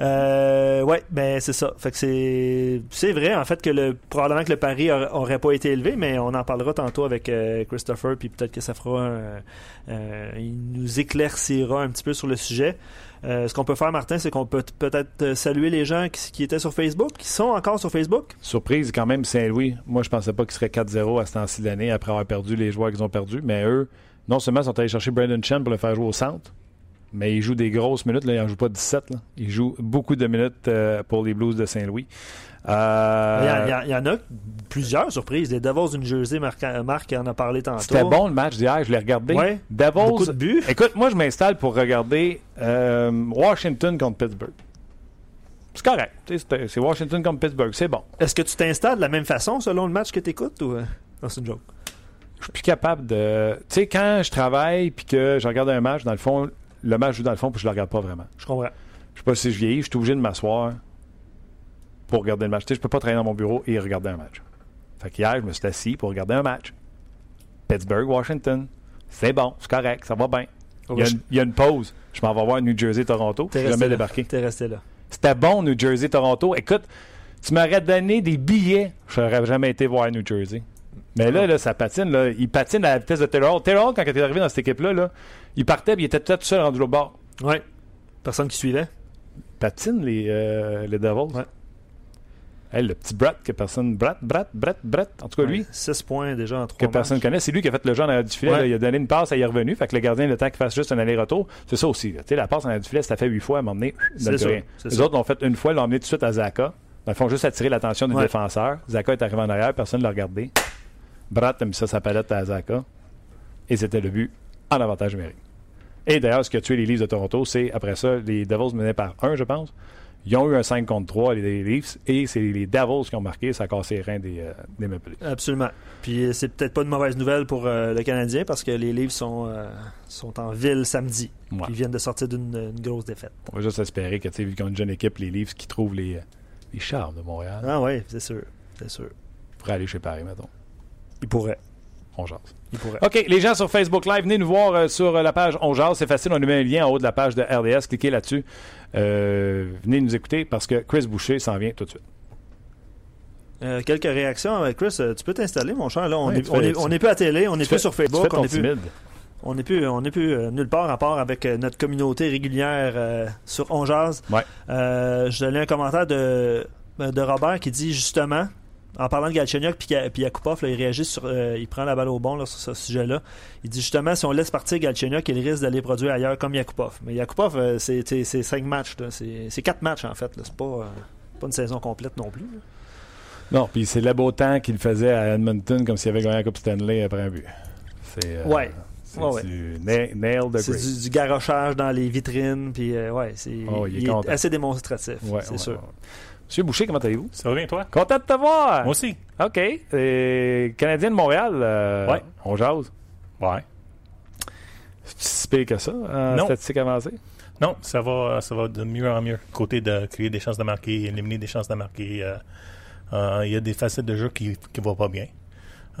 Euh, ouais, ben c'est ça. C'est vrai en fait que le probablement que le pari aurait pas été élevé, mais on en parlera tantôt avec euh, Christopher, puis peut-être que ça fera, euh, il nous éclaircira un petit peu sur le sujet. Ce qu'on peut faire, Martin, c'est qu'on peut peut-être saluer les gens qui, étaient sur Facebook, qui sont encore sur Facebook. Surprise quand même, Saint-Louis. Moi, je pensais pas qu'ils seraient 4-0 à ce temps-ci d'année après avoir perdu les joueurs qu'ils ont perdus, mais eux, non seulement sont allés chercher Brandon Chen pour le faire jouer au centre, mais il joue des grosses minutes. Là, il n'en joue pas 17. Là. Il joue beaucoup de minutes euh, pour les Blues de Saint-Louis. Euh, il, y en a plusieurs surprises. Les Devils d'une Jersey, Marc, Marc en a parlé tantôt. C'était bon le match d'hier, je l'ai regardé. Ouais, Devils, beaucoup de buts. Écoute, moi je m'installe pour regarder euh, Washington contre Pittsburgh. C'est correct. C'est Washington contre Pittsburgh. C'est bon. Est-ce que tu t'installes de la même façon selon le match que tu écoutes ou. Non, c'est une joke? Je suis plus capable de. Tu sais, quand je travaille puis que je regarde un match, dans le fond, le match joue dans le fond, puis je le regarde pas vraiment. Je comprends. Je sais pas si je vieillis, je suis obligé de m'asseoir pour regarder le match. Tu sais, je peux pas travailler dans mon bureau et regarder un match. Fait qu'hier, je me suis assis pour regarder un match. Pittsburgh, Washington. C'est bon, c'est correct, ça va bien. Il y, a une, il y a une pause. Je m'en vais voir New Jersey, Toronto. T'es Je jamais débarqué. T'es resté là. C'était bon, New Jersey, Toronto. Écoute, tu m'aurais donné des billets, je n'aurais jamais été voir New Jersey. Mais là, là, ça patine. Là. Il patine à la vitesse de Taylor Hall. Taylor Hall, quand il est arrivé dans cette équipe-là, là, il partait puis il était tout seul rendu au bord. Ouais. Personne qui suivait. Patine, les, euh, les Devils. Ouais. Hey, le petit Brett que personne. Brett, Brett, Brett, Brett. En tout cas, lui, 6 points déjà en 3 que personne connaît. C'est lui qui a fait le jeu en arrière du filet. Ouais. là. il a donné une passe, il est revenu. Fait que le gardien, le temps qu'il fasse juste un aller-retour, c'est ça aussi. là. Tu sais, la passe en arrière du filet, ça fait huit fois à m'emmener. Sûr, Les autres l'ont fait une fois, l'ont emmené tout de suite à Zaka. Dans le fond, juste attirer l'attention du Ouais. défenseur. Zaka est arrivé en arrière, personne ne l'a regardé. Brett a mis ça sa palette à Zaka. Et c'était le but en avantage numérique. Et d'ailleurs, ce qui a tué les Leafs de Toronto, c'est après ça, les Devils menaient par 1, je pense. Ils ont eu un 5 contre 3, les Leafs, et c'est les Devils qui ont marqué. Ça a cassé les reins des, euh, des Maple Leafs. Absolument. Puis euh, c'est peut-être pas une mauvaise nouvelle pour euh, le Canadien parce que les livres sont, euh, sont en ville samedi. Ouais. Ils viennent de sortir d'une une grosse défaite. On va juste espérer que, tu sais, vu qu'ils ont une jeune équipe, les Leafs qui trouvent les, les charmes de Montréal Ah oui, c'est sûr. C'est sûr. pour aller chez Paris, mettons. Ils pourraient. On jase. Ils pourraient. OK, les gens sur Facebook Live, venez nous voir euh, sur euh, la page On Jase. C'est facile, on nous met un lien en haut de la page de RDS. Cliquez là-dessus. Euh, venez nous écouter parce que Chris Boucher s'en vient tout de suite. Euh, quelques réactions. Chris, tu peux t'installer, mon cher. Là, on Ouais, n'est est, est plus à télé, on n'est plus fais- sur tu fais Facebook, ton on n'est plus, timide. on n'est plus, on n'est plus euh, nulle part à part avec euh, notre communauté régulière euh, sur On. Ouais. Euh, je donnais un commentaire de, de Robert qui dit justement, en parlant de Galchenyuk puis Yakupov, là, il réagit sur, euh, il prend la balle au bon là, sur ce sujet-là. Il dit justement si on laisse partir Galchenyuk, il risque d'aller produire ailleurs comme Yakupov. Mais Yakupov, euh, c'est cinq matchs, c'est quatre matchs en fait. C'est pas, euh, pas une saison complète non plus. là. Non, puis c'est le beau temps qu'il faisait à Edmonton comme s'il avait gagné la Coupe Stanley après un but. C'est Ouais. C'est Ouais, ouais. du na- nail the C'est du, du garochage dans les vitrines, puis euh, ouais, c'est Oh, il est assez démonstratif, Ouais, c'est ouais, sûr. ouais. Monsieur Boucher, comment allez-vous? Ça va bien, toi? Content de te voir! Moi aussi. OK. Et Canadien de Montréal, euh, Ouais. on jase. Ouais. C'est si pire que ça, en Non. statistique avancée? Non, ça va, ça va de mieux en mieux. Côté de créer des chances de marquer, éliminer des chances de marquer. euh, euh, Il y a des facettes de jeu qui ne vont pas bien.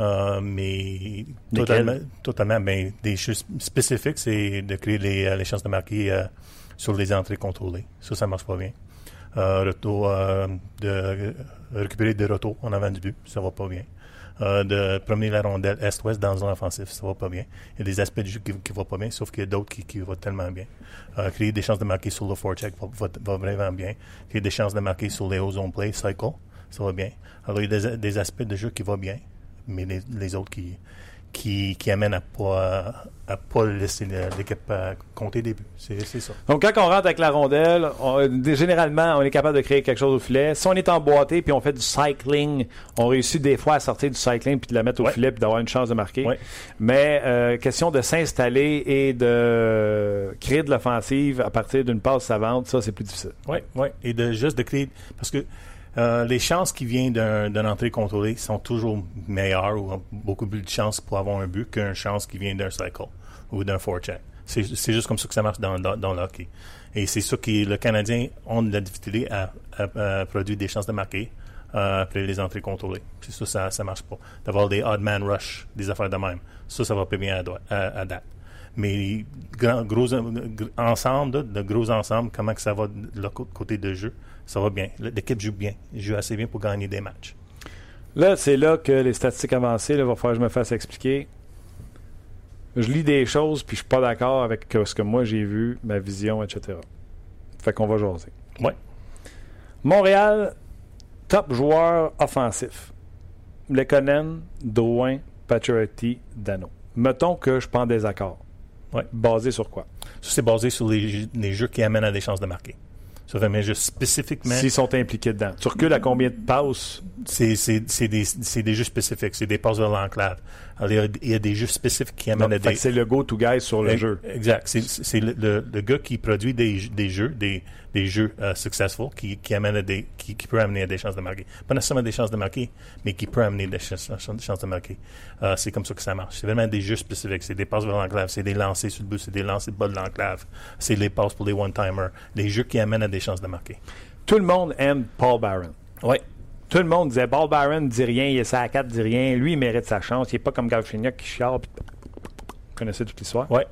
Euh, mais totalement, totalement ben, des choses spécifiques, c'est de créer les, euh, les chances de marquer euh, sur les entrées contrôlées. Ça, ça marche pas bien. Euh, retour, de récupérer des retours en avant du but, ça va pas bien. De promener la rondelle est-ouest dans un offensif, ça va pas bien. Il y a des aspects du jeu qui, qui vont pas bien, sauf qu'il y a d'autres qui, qui vont tellement bien. Créer des chances de marquer sur le forecheck va, va, va vraiment bien. Créer des chances de marquer sur les hauts zone play, cycle, ça va bien. Alors, il y a des, des aspects de jeu qui vont bien, mais les, les autres qui, qui, qui amènent à pas, à pas laisser l'équipe euh, compter des buts. C'est c'est ça. Donc, quand on rentre avec la rondelle, on- généralement, on est capable de créer quelque chose au filet. Si on est emboîté puis on fait du cycling, on réussit des fois à sortir du cycling puis de la mettre au Ouais. filet puis d'avoir une chance de marquer. Ouais. Mais euh, question de s'installer et de créer de l'offensive à partir d'une passe savante, ça, c'est plus difficile. Oui, oui. Et de juste de créer. Parce que euh, les chances qui viennent d'un- d'une entrée contrôlée sont toujours meilleures ou beaucoup plus de chances pour avoir un but qu'une chance qui vient d'un cycle ou d'un forecheck. C'est juste comme ça que ça marche dans, le hockey. Et c'est ça que le Canadien ont de la difficulté à, produire des chances de marquer euh, après les entrées contrôlées. C'est ça, ça, ça marche pas. D'avoir des odd man rush, des affaires de même. Ça, ça va pas bien à, à, date. Mais ensemble, de gros ensemble, comment que ça va de cô- côté de jeu, ça va bien. L'équipe joue bien, joue assez bien pour gagner des matchs. Là, c'est là que les statistiques avancées, il va falloir que je me fasse expliquer. Je lis des choses, puis je suis pas d'accord avec ce que moi j'ai vu, ma vision, etc. Fait qu'on va jaser. Ouais. Montréal, top joueur offensif. Lekonen, Drouin, Pacioretty, Dano. Mettons que je pas en désaccord. Ouais. Basé sur quoi? Ça, c'est basé sur les, les jeux qui amènent à des chances de marquer. Ça fait, mais juste spécifiquement. S'ils sont impliqués dedans. Tu recules à combien de passes? C'est, c'est, c'est, des, c'est des jeux spécifiques. C'est des passes vers l'enclave. Alors, il y, a, il y a des jeux spécifiques qui amènent Donc, à des. c'est le go-to guy sur le jeu. Exact. C'est, c'est le, le, le gars qui produit des, des jeux, des, des jeux euh, successful, qui, qui amène à des, qui, qui peut amener à des chances de marquer. Pas nécessairement des chances de marquer, mais qui peut amener des chances, chances de marquer. Euh, c'est comme ça que ça marche. C'est vraiment des jeux spécifiques. C'est des passes vers l'enclave, c'est des lancers sur le but, c'est des lancers de bas de l'enclave, c'est les passes pour les one-timers, des jeux qui amènent à des chances de marquer. Tout le monde aime Paul Barron. Oui. Tout le monde disait Paul Barron dit rien, il est à 4, dit rien. Lui, il mérite sa chance. Il n'est pas comme Galchenyuk qui chiale. puis- Vous connaissez toute l'histoire? Ouais.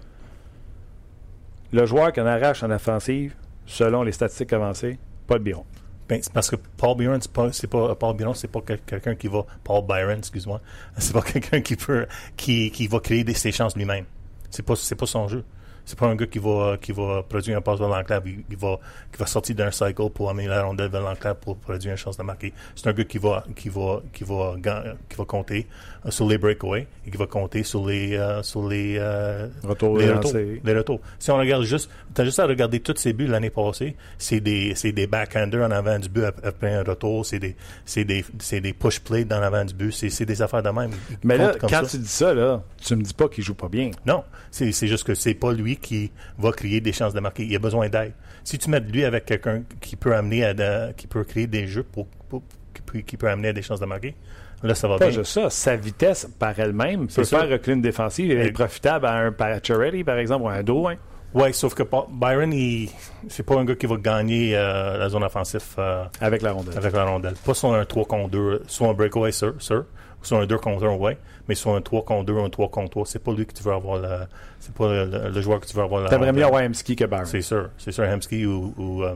Le joueur qu'on arrache en offensive, selon les statistiques avancées, pas le biron. Ben, parce que Paul Byron, c'est pas, pas Paul Byron, c'est pas quel- quelqu'un qui va Paul Byron, excuse-moi, c'est pas quelqu'un qui peut qui, qui va créer ses chances lui-même. C'est pas c'est pas son jeu. C'est pas un gars qui va qui va produire un passe vers l'enclave, il, va qui va sortir d'un cycle pour amener la rondelle vers l'enclave pour produire une chance de marquer. C'est un gars qui va qui va qui va ga- qui va compter sur les breakaways et qui va compter sur les euh, sur les euh, Retour les lancé. retours. Les retours. Si on regarde juste, t'as juste à regarder tous ces buts l'année passée, c'est des, c'est des backhanders en avant du but ap- après un retour, c'est des, c'est des, c'est des push plays dans l'avant du but, c'est, des affaires de même. Mais là, quand ça. tu dis ça, là, tu me dis pas qu'il joue pas bien. Non, c'est, c'est juste que c'est pas lui qui va créer des chances de marquer. Il a besoin d'aide. Si tu mets lui avec quelqu'un qui peut amener à, de- qui peut créer des jeux pour, pour- qui, peut, qui peut amener à des chances de marquer, là, ça va Pas bien. juste ça, sa vitesse par elle-même peut C'est ça. faire reculer une défensive et Et- être profitable à un Pacioretty, par exemple, ou à un Drouin. Ouais, sauf que Byron, il, c'est pas un gars qui va gagner euh, la zone offensive. euh, avec la rondelle. avec la rondelle. Pas sur un 3 contre 2, sur un breakaway, sûr, sûr, ou sur un 2 contre 1, ouais, mais sur un 3 contre 2 ou un 3 contre 3, c'est pas lui que tu veux avoir la, c'est pas le, le- le joueur que tu veux avoir la T'aimerais mieux avoir Hemsky que Barron. C'est sûr, c'est sûr, Hemsky ou, ou, euh,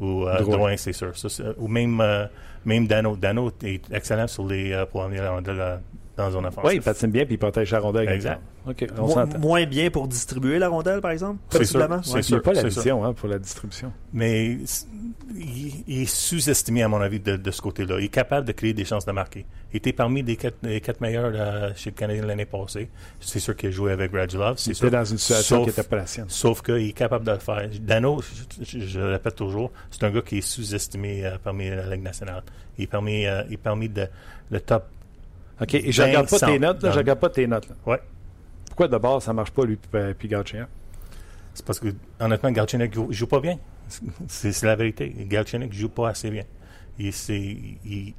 ou euh, Drouin. Drouin, c'est sûr. Ça, ou même, euh, même Dano. Dano est excellent sur les, euh, pour amener la dans la zone offensive. Oui, il patine bien puis il protège la rondelle. Exact. OK, on Mo- s'entend. moins bien pour distribuer la rondelle, par exemple? C'est sûr, possiblement? c'est Ouais. Sûr. pas la vision hein, pour la distribution. Mais il, il est sous-estimé, à mon avis, de, de ce côté-là. Il est capable de créer des chances de marquer. Il était parmi les quatre, les quatre meilleurs là, chez le Canadien l'année passée. C'est sûr qu'il a joué avec Radulov. Il C'est était sûr. dans une situation Sauf- qui n'était pas la sienne. Sauf qu'il est capable de le faire. Dano, je, je- je le répète toujours, c'est un gars qui est sous-estimé euh, parmi la Ligue nationale. Il est parmi, euh, il est parmi de, le top. OK, et je regarde pas tes notes. Là, je regarde pas tes notes. Là. Ouais. Pourquoi de base ça marche pas, lui, puis, puis? C'est parce que, honnêtement, Galchenyuk joue, joue pas bien. C'est la vérité. Galchenyuk joue pas assez bien. Il,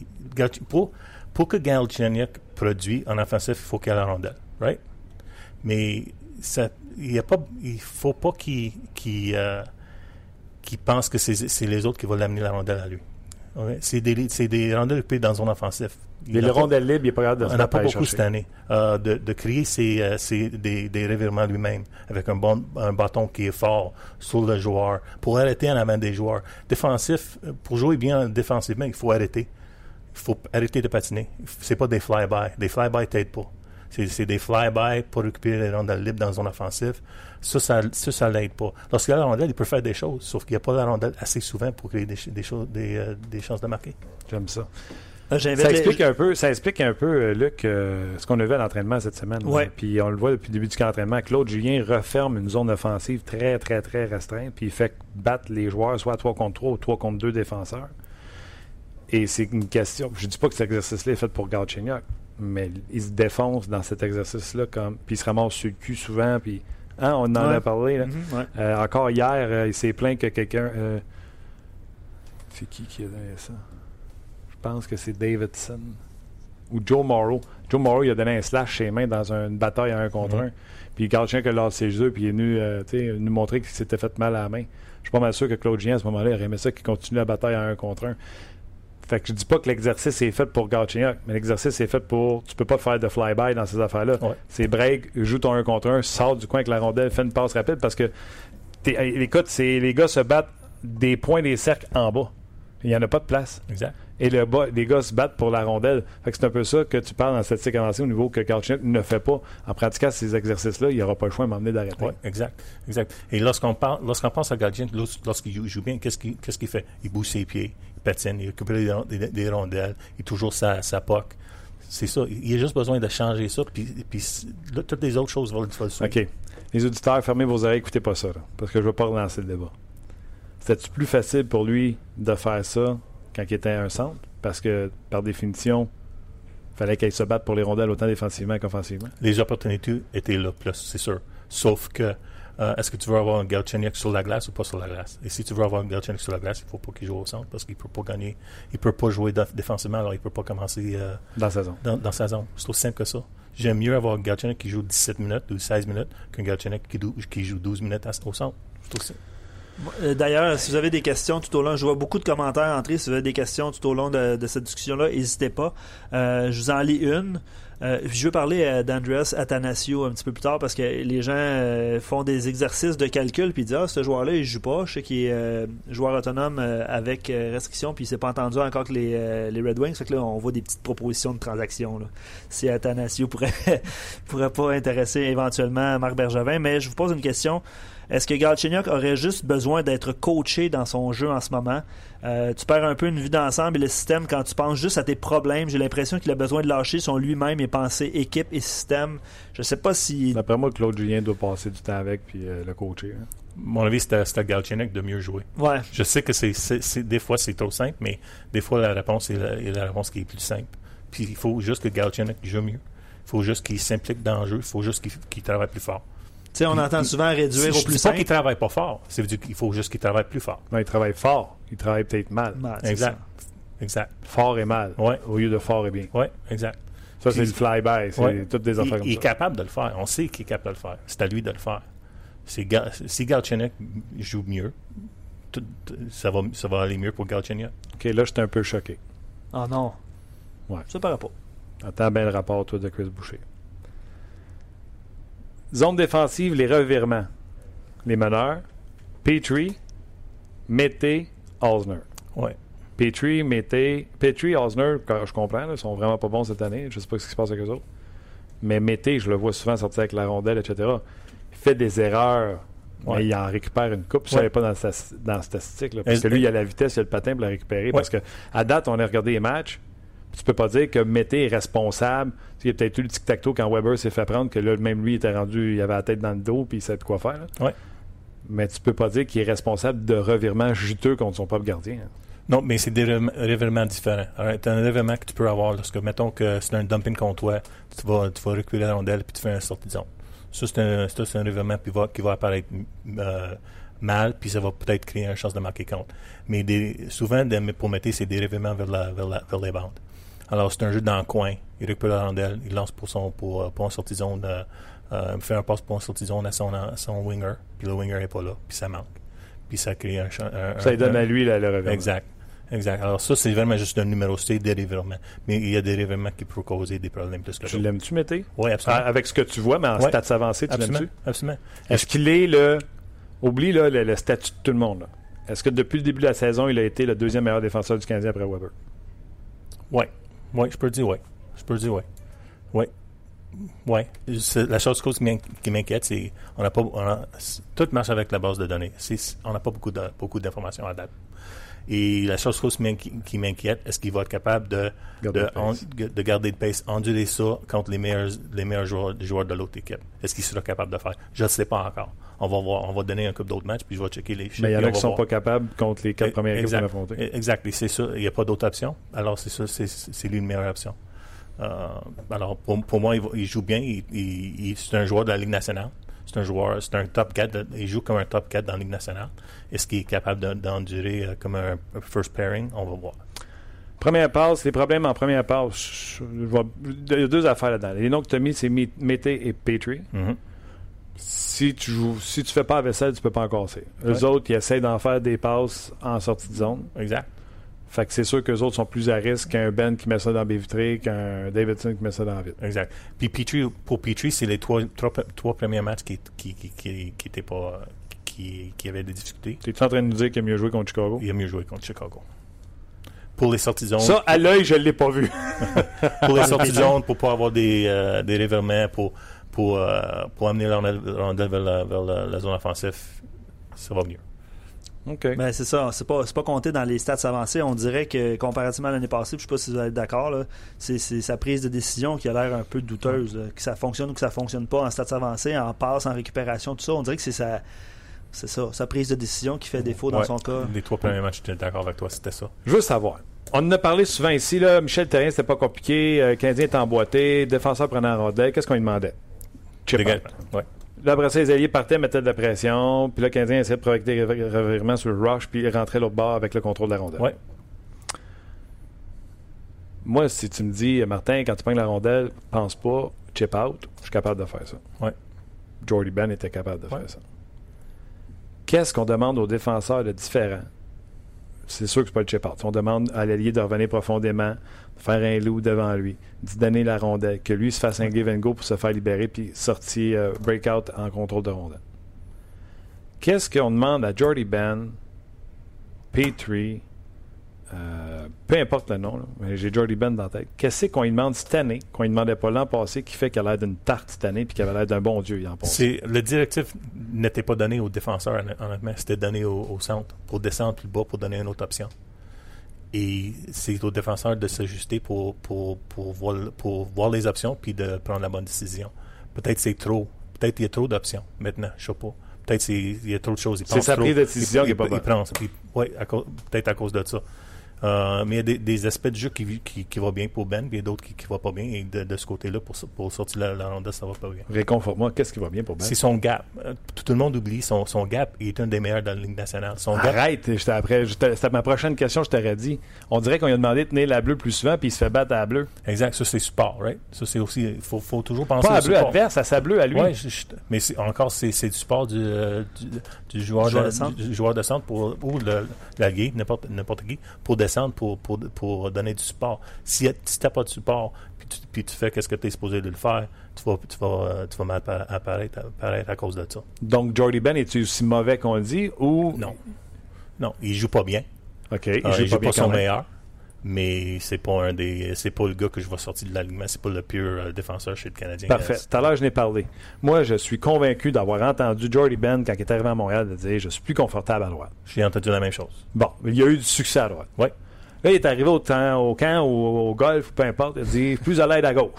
pour, pour que Galchenyuk produit en offensif, il faut qu'il ait la rondelle. Right? Mais ça, il a pas, il faut pas qu'il qu'il, euh, qu'il pense que c'est les autres qui vont l'amener la rondelle à lui. C'est des, des rondelles occupées dans son offensif. Les rondelles libres, il n'est pas capable de se on n'a pas beaucoup chercher. cette année euh, de, de créer ses, euh, ses- des, des revirements lui-même avec un, bon, un bâton qui est fort sur le joueur pour arrêter en avant des joueurs. Défensif, pour jouer bien défensivement, il faut arrêter. Il faut arrêter de patiner. C'est pas des fly-by. Des fly-by t'aident pas. C'est des fly-by pour récupérer les rondelles libres dans zone offensive. Ça, ça, ça, ça l'aide pas. Lorsqu'il a la rondelle, il peut faire des choses, sauf qu'il n'y a pas la rondelle assez souvent pour créer des, ch- des, choses, des, euh, des chances de marquer. J'aime ça. J'invite Ça les- explique, un peu, ça explique un peu, euh, Luc, euh, ce qu'on a vu à l'entraînement cette semaine. Ouais. là. Puis on le voit depuis le début du camp d'entraînement. Claude Julien referme une zone offensive très, très, très restreinte. Puis il fait battre les joueurs soit à 3 contre 3 ou 3 contre 2 défenseurs. Et c'est une question. Je dis pas que cet exercice-là est fait pour Galchenyuk, mais il se défonce dans cet exercice-là. Comme, puis il se ramasse sur le cul souvent. Puis, hein, on en Ouais. a parlé. là. Mhm, ouais. Euh, encore hier, euh, il s'est plaint que quelqu'un. c'est qui qui a donné ça? Pense que c'est Davidson ou Joe Morrow. Joe Morrow, il a donné un slash ses mains dans une bataille à un contre Mhm. un. Puis Galchenyuk a lancé ses yeux, puis il est venu, euh, nous montrer qu'il s'était fait mal à la main. Je suis pas mal sûr que Claude Gien, à ce moment-là, il aurait aimé ça qu'il continue la bataille à un contre un. Fait que je dis pas que l'exercice est fait pour Galchenyuk, mais l'exercice est fait pour. Tu peux pas faire de fly-by dans ces affaires-là. Ouais. C'est break, joue ton 1 contre 1, sors du coin avec la rondelle, fais une passe rapide parce que écoute, les gars se battent des points des cercles en bas. Il n'y en a pas de place. Exact. Et le bas, les gars se battent pour la rondelle. Fait que c'est un peu ça que tu parles en statistique avancée au niveau que Galchenyuk ne fait pas. En pratiquant ces exercices-là, il n'aura pas le choix de m'emmener d'arrêter. Oui, exact, exact. Et lorsqu'on parle, lorsqu'on pense à Galchenyuk, lors- lorsqu'il joue, bien, qu'est-ce qu'il, qu'est-ce qu'il fait? Il bouge ses pieds, il patine, il récupère des, des- des rondelles, il est toujours sa, sa puck. C'est ça. Il a juste besoin de changer ça, puis, puis là, toutes les autres choses vont, vont le suivre. OK. Les auditeurs, fermez vos oreilles, écoutez pas ça, là, parce que je ne veux pas relancer le débat. c'était plus facile pour lui de faire ça quand il était un centre? Parce que, par définition, il fallait qu'il se batte pour les rondelles autant défensivement qu'offensivement. Les opportunités étaient là, plus, c'est sûr. Sauf que, euh, est-ce que tu veux avoir un Galchenyuk sur la glace ou pas sur la glace? Et si tu veux avoir un Galchenyuk sur la glace, il ne faut pas qu'il joue au centre parce qu'il ne peut pas gagner. Il ne peut pas jouer défensivement, alors il ne peut pas commencer euh, dans sa zone. Dans, dans sa zone. C'est aussi simple que ça. J'aime mieux avoir un Galchenyuk qui joue 17 minutes ou 16 minutes qu'un Galchenyuk qui, qui, joue 12 minutes au centre. C'est aussi euh, D'ailleurs, si vous avez des questions tout au long, je vois beaucoup de commentaires entrer. Si vous avez des questions tout au long de, cette discussion-là, n'hésitez pas. Euh, je vous en lis une. Euh, je veux parler d'Andreas Athanasio un petit peu plus tard parce que les gens font des exercices de calcul puis disent Ah, ce joueur-là, il joue pas. Je sais qu'il est joueur autonome avec restriction puis il s'est pas entendu encore que les, les Red Wings. Fait que là, on voit des petites propositions de transactions. Là. Si Athanasio pourrait, pourrait pas intéresser éventuellement Marc Bergevin. Mais je vous pose une question. Est-ce que Galchenyuk aurait juste besoin d'être coaché dans son jeu en ce moment? Euh, tu perds un peu une vue d'ensemble et le système quand tu penses juste à tes problèmes. J'ai l'impression qu'il a besoin de lâcher son lui-même et penser équipe et système. Je sais pas si. D'après moi, Claude Julien doit passer du temps avec puis euh, le coacher. Hein. Mon avis, c'était à Galchenyuk de mieux jouer. Ouais. Je sais que c'est, des fois c'est trop simple, mais des fois la réponse est la, réponse qui est plus simple. Puis il faut juste que Galchenyuk joue mieux. Il faut juste qu'il s'implique dans le jeu. Il faut juste qu'il travaille plus fort on entend souvent réduire au plus simple. pas qu'il travaille pas fort. C'est qu'il faut juste qu'il travaille plus fort. Non, il travaille fort. Il travaille peut-être mal. exact. Exact. Fort et mal. Ouais. Au lieu de fort et bien. Oui, exact. Ça, c'est le fly-by. C'est toutes des affaires il, comme il ça. est capable de le faire. On sait qu'il est capable de le faire. C'est à lui de le faire. Si Galchenyuk joue mieux, ça, va, ça va aller mieux pour Galchenyuk. OK, là, j'étais un peu choqué. Ah oh, non. Ouais. Ça paraît pas. Attends bien le rapport, toi, de Chris Boucher. Zone défensive, les revirements. Les meneurs. Petrie, Mété, Osner. Oui. Petrie, Mété. Petrie, Osner, je comprends, ils sont vraiment pas bons cette année. Je sais pas ce qui se passe avec eux autres. Mais Mété, je le vois souvent sortir avec la rondelle, etc. Il fait des erreurs. Mais il en récupère une coupe. Ça n'est pas dans, dans la statistique. parce que lui, il a la vitesse, il a le patin pour la récupérer. Parce que à date, on a regardé les matchs tu peux pas dire que Mété est responsable. Il y a peut-être eu le tic-tac-toe quand Weber s'est fait prendre, que là, même lui, il était rendu, il avait la tête dans le dos, puis il savait de quoi faire. Mais tu peux pas dire qu'il est responsable de revirements juteux contre son propre gardien. Hein. Non, mais c'est des revirements différents. As un revirement que tu peux avoir lorsque, mettons que c'est un dumping contre toi, tu vas, tu vas récupérer la rondelle puis tu fais un sortie de zone. Ça, c'est un, un revirement qui va, qui va apparaître euh, mal, puis ça va peut-être créer une chance de marquer contre. Mais des, souvent, pour Mété, c'est des revirements vers, la, vers, la, vers les bandes. Alors, c'est un jeu dans le coin. Il récupère la rondelle, il lance pour son pour, euh, pour un sortie zone, euh, euh, fait un passe pour un sortie zone à son, son winger, puis le winger n'est pas là, puis ça manque. Puis ça crée un. ça lui donne à lui le revirement. Exact. Exact. Alors, ça, c'est vraiment juste un numéro C des revirements. Mais il y a des revirements qui peuvent causer des problèmes plus que Tu l'aimes-tu, Mété? Oui, absolument. avec ce que tu vois, mais en stats avancés, tu l'aimes-tu? Absolument. Est-ce qu'il est le. Oublie là, le, statut de tout le monde. Est-ce que depuis le début de la saison, il a été le deuxième meilleur défenseur du Canadien après Weber? Oui. Oui, je peux dire oui. Je peux dire oui. Oui. Oui. La chose qui m'inquiète, c'est on n'a pas. tout marche avec la base de données. On n'a pas beaucoup de, beaucoup d'informations à date. Et la chose qui m'inquiète, est-ce qu'il va être capable de garder, de, de garder le pace, endurer ça contre les meilleurs, les meilleurs joueurs, joueurs de l'autre équipe? Est-ce qu'il sera capable de faire? Je ne sais pas encore. On va voir, on va donner un couple d'autres matchs, puis je vais checker les chiffres. Mais il y en a qui ne sont pas capables contre les quatre premières équipes qu'on a affrontées. Exact, c'est ça. Il n'y a pas d'autre option. Alors, c'est ça, c'est lui une meilleure option. Euh, alors, pour, pour moi, il, joue bien. Il, c'est un joueur de la Ligue nationale. C'est un joueur, c'est un top 4. il joue comme un top 4 dans la Ligue nationale. Est-ce qu'il est capable d'endurer euh, comme un, first pairing? On va voir. Première passe, les problèmes en première passe, il y a deux affaires là-dedans. Les noms que tu as mis, c'est Mété et Petrie. Mm-hmm. Si tu joues, si tu fais pas la vaisselle, tu peux pas en casser. Eux autres, ils essayent d'en faire des passes en sortie de zone. Exact. Fait que c'est sûr qu'eux autres sont plus à risque qu'un Ben qui met ça dans B qu'un Davidson qui met ça dans la vitre. Exact. Puis Petrie, pour Petrie, c'est les trois, trois, premiers matchs qui, qui, qui, qui, pas. Qui, qui avaient des difficultés. Tu es en train de nous dire qu'il a mieux joué contre Chicago? Il a mieux joué contre Chicago. Pour les sorties zone. Ça, à l'œil, je ne l'ai pas vu. pour les sorties zone, pour pas avoir des, euh, des réverments, pour, pour, euh, pour amener la rondelle vers, la, vers la zone offensive, ça va mieux. Ben, c'est ça. C'est pas, pas compté dans les stats avancés. On dirait que, comparativement à l'année passée, je sais pas si vous êtes d'accord, c'est, sa prise de décision qui a l'air un peu douteuse. que ça fonctionne ou que ça fonctionne pas en stats avancés, en passe, en récupération, tout ça. On dirait que c'est sa. c'est ça. Sa prise de décision qui fait défaut dans Ouais. son cas. Les trois premiers matchs, j'étais d'accord avec toi, c'était ça. Je veux savoir. On en a parlé souvent ici, là. Michel Terrien, c'était pas compliqué. Euh, Canadien était emboîté. Défenseur prenant la rondelle. Qu'est-ce qu'on lui demandait? Chip ouais. Là, après ça, les alliés partaient, mettaient de la pression. Puis le Canadien essayait de provoquer des rev- revirements sur le rush, puis il rentrait l'autre bord avec le contrôle de la rondelle. Ouais. Moi, si tu me dis, Martin, quand tu prends la rondelle, pense pas, chip out, je suis capable de faire ça. Ouais. Jordy Ben était capable de Ouais. faire ça. Qu'est-ce qu'on demande aux défenseurs de différent? C'est sûr que c'est pas le chip out. On demande à l'allié de revenir profondément, de faire un loup devant lui, d'y donner la rondelle, que lui se fasse un give and go pour se faire libérer, puis sortir euh, breakout en contrôle de rondelle. Qu'est-ce qu'on demande à Jordy Ben, Petrie, euh, peu importe le nom, là, mais j'ai Jordy Ben dans la tête. Qu'est-ce qu'on lui demande cette année, qu'on lui demandait pas l'an passé, qui fait qu'il a l'air d'une tarte cette année, puis qu'il avait l'air d'un bon Dieu passé? C'est, le directif n'était pas donné aux défenseurs, honn- honnêtement. C'était donné au, au centre pour descendre plus bas pour donner une autre option. Et c'est aux défenseurs de s'ajuster pour, pour, pour, voir, pour voir les options puis de prendre la bonne décision. Peut-être c'est trop. Peut-être qu'il y a trop d'options maintenant. Je sais pas. Peut-être il y a trop de choses. C'est sa prise de décision qui est pas bonne. il pense. Cause- peut-être à cause de ça. Euh, mais il y a des, des aspects du jeu qui, qui, qui vont bien pour Ben, puis il y a d'autres qui ne vont pas bien. Et de, de ce côté-là, pour, pour sortir la, la rondelle, ça va pas bien. Réconforte-moi, qu'est-ce qui va bien pour Ben? C'est son gap. Euh, Tout, le monde oublie son, son gap. Il est un des meilleurs dans la Ligue nationale. Son gap. Arrête, j'étais après, c'était ma prochaine question, je t'aurais dit. On dirait qu'on lui a demandé de tenir la bleue plus souvent, puis il se fait battre à la bleue. Exact. Ça, c'est support, right? Ça, c'est aussi. Il faut, faut toujours penser Pas à la bleue adverse, à sa bleue à lui. Ouais, je- je- mais c'est, encore, c'est, c'est du support du, euh, du, du joueur, Joueur de, de centre. du joueur de centre pour, ou le, l'allié, n'importe, n'importe qui, pour descendre, pour, pour, pour donner du support. Si, tu n'as pas de support, puis tu, puis tu fais qu'est-ce que tu es supposé de le faire, tu vas, tu vas, euh, tu vas mal appa- apparaître, apparaître à cause de ça. Donc, Jordy Ben, est-il aussi mauvais qu'on le dit ou? Non. Non, il joue pas bien. OK, Euh, il il joue joue pas son même. meilleur, mais c'est pas un des, c'est pas le gars que je vais sortir de l'alignement, c'est pas le pire euh, défenseur chez le Canadien. Parfait. Tout à l'heure, je n'ai parlé. Moi, je suis convaincu d'avoir entendu Jordy Ben, quand il est arrivé à Montréal, de dire Je suis plus confortable à droite. J'ai entendu la même chose. Bon, il y a eu du succès à droite. Ouais. Là, il est arrivé au, temps, au camp, au, au golf, peu importe, il a dit plus à l'aide à gauche.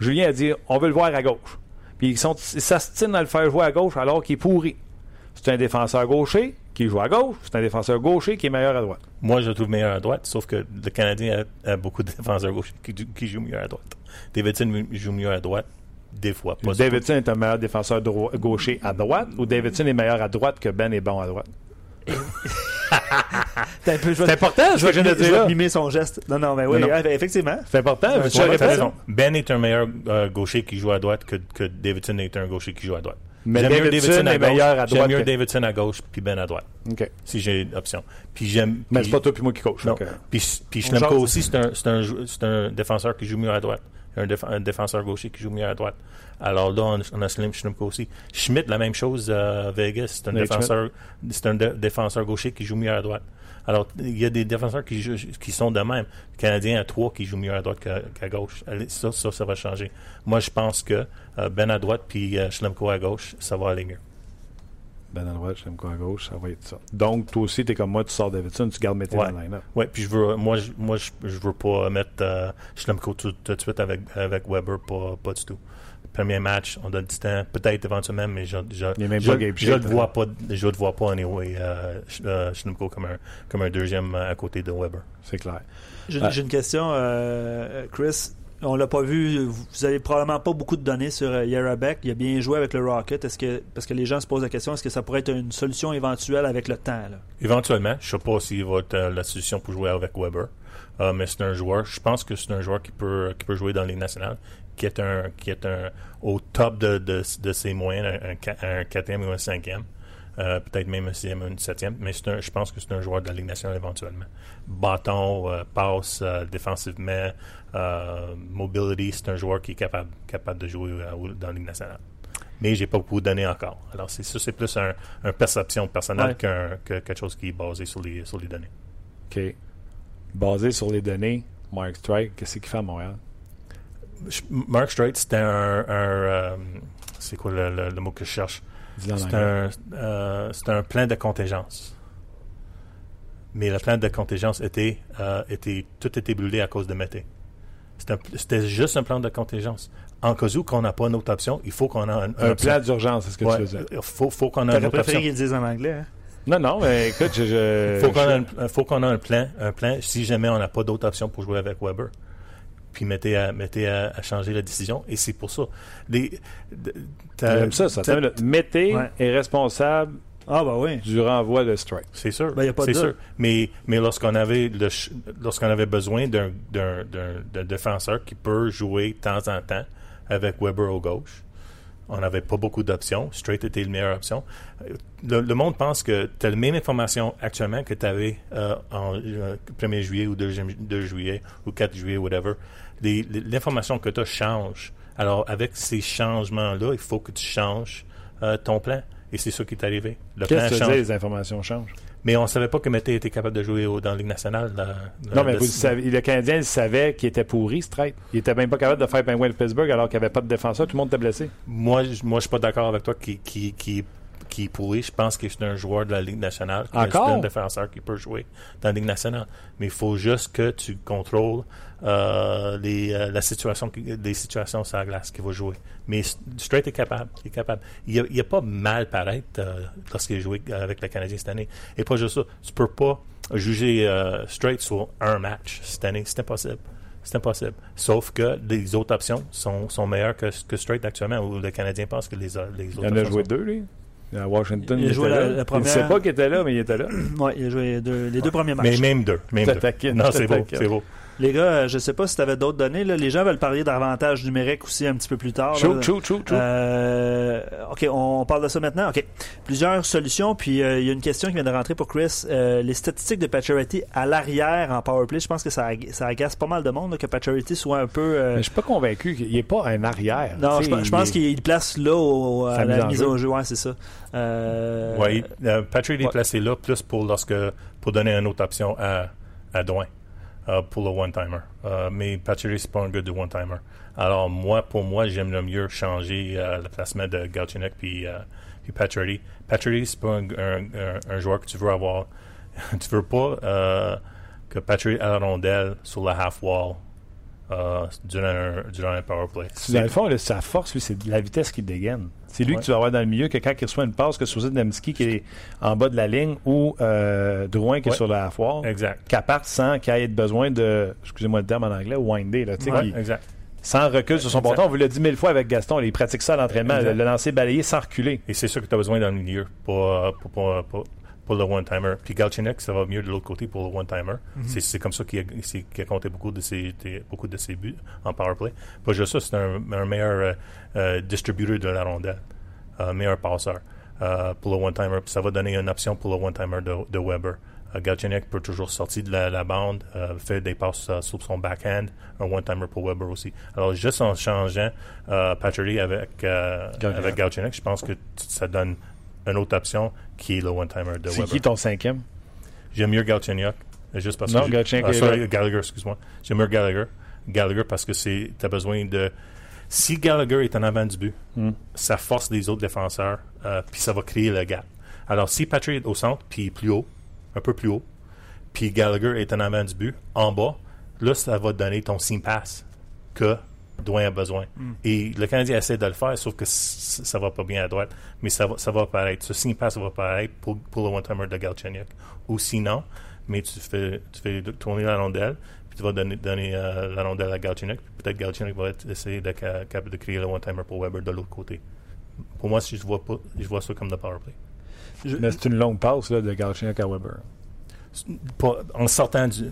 Julien a dit on veut le voir à gauche. Puis ils sont- ils s'astinent à le faire jouer à gauche alors qu'il est pourri. C'est un défenseur gaucher qui joue à gauche, c'est un défenseur gaucher qui est meilleur à droite. Moi, je le trouve meilleur à droite, sauf que le Canadien a, a beaucoup de défenseurs gauchers qui, qui jouent mieux à droite. Davidson joue mieux à droite, des fois. Pas Davidson est un meilleur défenseur gaucher à droite ou Davidson est meilleur à droite que Ben est bon à droite? C'est important je que je vais, viens de je dire mimer son geste. Non, non, mais oui, Non, non. ouais, effectivement. C'est important. Ben est un meilleur euh, gaucher qui joue à droite que, que Davidson est un gaucher qui joue à droite. Mais J'aime mieux Davidson est gauche- meilleur à droite J'aime mieux que- Davidson à gauche puis Ben à droite, OK. si j'ai une option. Puis j'aime. Mais c'est pas toi puis moi qui coach. Non. euh, Puis, puis Schlemko jase. aussi, c'est un, c'est un, c'est un défenseur qui joue mieux à droite. Un, déf- un défenseur gaucher qui joue mieux à droite. Alors là, on, on a Slim Schlemko aussi. Schmidt, la même chose à Vegas. C'est un, défenseur, c'est un dé- défenseur gaucher qui joue mieux à droite. Alors, il y a des défenseurs qui, jouent- qui sont de même. Le Canadien a trois qui jouent mieux à droite qu'à, gauche. Allez, Ça, ça, ça va changer. Moi, je pense que euh, Ben à droite puis euh, Schlemko à gauche, ça va aller mieux. Ben à droite, quoi à gauche, ça va être ça. Donc, toi aussi, t'es comme moi, tu sors Davidson, tu gardes Mété Ouais. dans le line-up. Ouais, puis je veux, moi, je, moi, je, je veux pas mettre euh, Schlemko tout, tout de suite avec, avec Weber, pas, pas du tout. Premier match, on donne du temps, peut-être éventuellement, mais je, je, je, le vois pas, je le vois pas anyway, euh, euh, comme un, comme un deuxième à côté de Weber. C'est clair. J'ai une question, euh, Chris. On l'a pas vu. Vous avez probablement pas beaucoup de données sur Yarabek. Il a bien joué avec le Rocket. Est-ce que parce que les gens se posent la question, est-ce que ça pourrait être une solution éventuelle avec le temps là? Éventuellement, je sais pas s'il va être la solution pour jouer avec Weber, euh, mais c'est un joueur. Je pense que c'est un joueur qui peut qui peut jouer dans les nationales, qui est un qui est un au top de, de, de ses moyens, un, un, qua- un quatrième ou un cinquième, euh, peut-être même un sixième ou un septième. Mais c'est un, je pense que c'est un joueur de la Ligue nationale éventuellement. Bâton, euh, passe euh, défensivement, mobility, c'est un joueur qui est capable capable de jouer dans la Ligue nationale. Mais j'ai pas beaucoup donné encore. Alors c'est ça, c'est plus un, un perception personnelle Ouais. qu'un que quelque chose qui est basé sur les sur les données. OK. Basé sur les données, Mark Strike, qu'est-ce qu'il fait à Montréal? Mark Strait, c'était un, un, euh, c'est quoi le, le- le mot que je cherche? C'est un, euh, c'est un plan de contingence. Mais le plan de contingence était, euh, était tout était brûlé à cause de Mété. C'était juste un plan de contingence. En cas où qu'on n'a pas une autre option, il faut qu'on ait un, Un plan d'urgence, c'est ce que Ouais, tu faisais. il faut, faut qu'on ait une T'aurais autre préféré option. qu'ils le disent en anglais. hein? Non, non, mais écoute, je. je- faut qu'on je- ait un, faut qu'on ait un plan, un plan si jamais on n'a pas d'autre option pour jouer avec Weber. Puis mettez à, mettez à, à changer la décision. Et c'est pour ça. Les, J'aime ça, ça. Mété Ouais. est responsable Ah, bah oui. du renvoi de strike. C'est sûr. Ben, y a pas de c'est doute. sûr. Mais, mais lorsqu'on avait le ch- lorsqu'on avait besoin d'un, défenseur qui peut jouer de temps en temps avec Weber au gauche, on n'avait pas beaucoup d'options. Straight était la meilleure option. Euh, Le, le monde pense que tu as la même information actuellement que tu avais en euh, 1er juillet ou 2, 2 juillet ou 4 juillet, whatever. L'information que tu as change. Alors, avec ces changements-là, il faut que tu changes euh, ton plan. Et c'est ça qui est arrivé. Le plan que change. les informations changent? Mais on savait pas que Mété était capable de jouer au- dans la Ligue nationale. la- la- Non, mais le- vous le savez, le Canadien il savait qu'il était pourri, straight. Il était même pas capable de faire Penguin de Pittsburgh alors qu'il n'y avait pas de défenseur. Tout le monde était blessé. Moi, je- moi, je suis pas d'accord avec toi qui, qui, qui, qui est pourri. Je pense que c'est un joueur de la Ligue nationale. Encore? C'est un défenseur qui peut jouer dans la Ligue nationale. Mais il faut juste que tu contrôles euh, les, euh, la situation, les situations sur la glace qu'il va jouer. Mais Straight est capable. Il est capable. Il n'y a, pas mal paraître euh, lorsqu'il a joué avec le Canadien cette année. Et pas juste ça. Tu peux pas juger Straight sur un match cette année. C'est impossible. C'est impossible. Sauf que les autres options sont, sont meilleures que, que Straight actuellement, où le Canadien pense que les, les autres Il en a joué deux, lui. À Washington, Il il, a joué était la- là. la Il ne première- sait pas qu'il était là, mais il était là. Ouais, il a joué deux- les deux premiers matchs. Mais même deux. Même deux. Non, c'est beau. C'est beau. Les gars, euh, je sais pas si tu avais d'autres données. Là. Les gens veulent parler d'avantages numériques aussi un petit peu plus tard. Chou, là. chou, chou, chou. Euh, OK, on parle de ça maintenant? OK. Plusieurs solutions. Puis euh, il y a une question qui vient de rentrer pour Chris. Euh, les statistiques de Pacioretty à l'arrière en powerplay, je pense que ça, ag- ça agace pas mal de monde là, que Pacioretty soit un peu... euh, Mais je suis pas convaincu qu'il n'est pas un arrière. non, je, pense il- qu'il place là au- à la mise en mise jeu. au jeu. Ouais, c'est ça. Euh, Ouais, il- euh, Patrick est ouais. placé là plus pour lorsque pour donner une autre option à, à Douin pour le one-timer. Euh, mais Patrick, c'est pas un gars de one-timer. Alors moi, pour moi, j'aime le mieux changer euh, le placement de Galchenyuk puis, euh, puis Patrick. Patrick, c'est pas un, joueur que tu veux avoir. tu veux pas euh, que Patrick à la rondelle sur la half-wall euh, durant, un, durant un power play. Dans le fond, là, sa force, lui, c'est la vitesse qui dégaine. C'est lui Ouais. que tu vas avoir dans le milieu, que quand il reçoit une passe, que Susan Demski qui est en bas de la ligne ou euh, Drouin qui est sur la foire, Exact. qu'à part sans qu'il ait besoin de, excusez-moi le terme en anglais, winder, là, Ouais, exact. sans recul sur son bâton. On vous l'a dit mille fois avec Gaston, il pratique ça à l'entraînement, le, lancer balayé sans reculer. Et c'est ça que tu as besoin dans le milieu pour, pour, pour, pour, pour le one-timer. Puis Galchenyuk, ça va mieux de l'autre côté pour le one-timer. C'est- C'est comme ça qu'il a, compté beaucoup de, ses, beaucoup de ses buts en power play. Pas juste ça, c'est un, un meilleur euh, euh, distributeur de la rondelle, un meilleur passeur euh, pour le one-timer. Ça va donner une option pour le one-timer de, de Weber. Galchenyuk peut toujours sortir de la, la bande, euh, faire des passes euh, sur son backhand, un one-timer pour Weber aussi. Alors, juste en changeant euh, Patrick avec, euh, avec Galchenyuk, je pense que ça donne une autre option qui est le one-timer de C'est Weber. qui ton cinquième? J'aime mieux Galchenyuk, juste parce Non, que... Galchenyuk Ah, sorry. Gallagher, excuse-moi. J'aime mieux Gallagher. Gallagher parce que c'est t'as besoin de... Si Gallagher est en avant du but, Hmm. ça force les autres défenseurs, euh, puis ça va créer le gap. Alors, si Patrick est au centre, puis plus haut, un peu plus haut, puis Gallagher est en avant du but, en bas, là, ça va te donner ton seam pass que Douin a besoin. Et le Canadien essaie de le faire, sauf que ça va pas bien à droite. Mais ça va, ça va apparaître. Ce seam pass va apparaître pour, pour le one-timer de Galchenyuk. Ou sinon, mais tu fais, tu fais tourner la rondelle, puis tu vas donner, donner euh, la rondelle à Galchenyuk, puis peut-être Galchenyuk va être- essayer de, de créer le one-timer pour Weber de l'autre côté. Pour moi, si je vois pas, je vois ça comme le power play. je- Mais c'est une longue passe là, de Galchenyuk à Weber. En sortant du,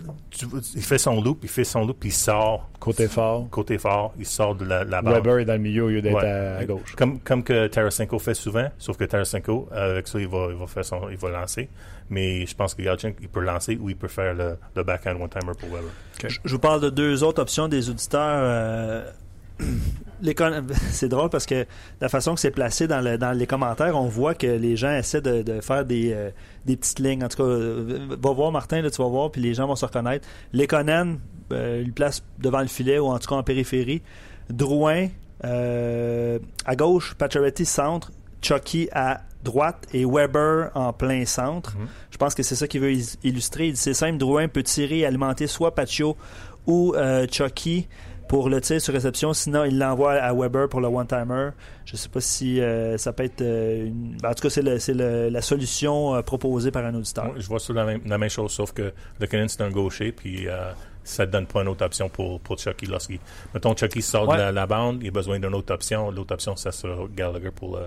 il fait son loop, il fait son loop, puis il sort Côté fort, côté fort, il sort de la, la bande. Weber est dans le milieu au lieu d'être Ouais. à, à gauche. Comme, comme que Tarasenko fait souvent, sauf que Tarasenko, avec ça, il va, il va faire son, il va lancer. Mais je pense que Galchenyuk, il peut lancer ou il peut faire le, le backhand one-timer pour Weber. Je, je vous parle de deux autres options des auditeurs. euh, c'est drôle parce que la façon que c'est placé dans, le- dans les commentaires, on voit que les gens essaient de, de faire des, euh, des petites lignes. En tout cas, euh, va voir Martin, là, tu vas voir, puis les gens vont se reconnaître. Lekonen, euh, il place devant le filet ou en tout cas en périphérie. Drouin, euh, à gauche, Pacioretty centre, Chucky à droite et Weber en plein centre. Mhm. Je pense que c'est ça qu'il veut illustrer. Il dit c'est simple, Drouin peut tirer et alimenter soit Pacho ou Chucky. Pour le tir sur réception. Sinon, il l'envoie à Weber pour le one-timer. Je ne sais pas si euh, ça peut être une... En tout cas, c'est, le, c'est le, la solution euh, proposée par un auditeur. Je vois ça la même, la même chose, sauf que le Cannon, c'est un gaucher, puis euh, ça ne donne pas une autre option pour, pour Chucky lorsqu'il... Mettons, Chucky sort Ouais. de la, la bande, il a besoin d'une autre option. L'autre option, ça sera Gallagher pour le,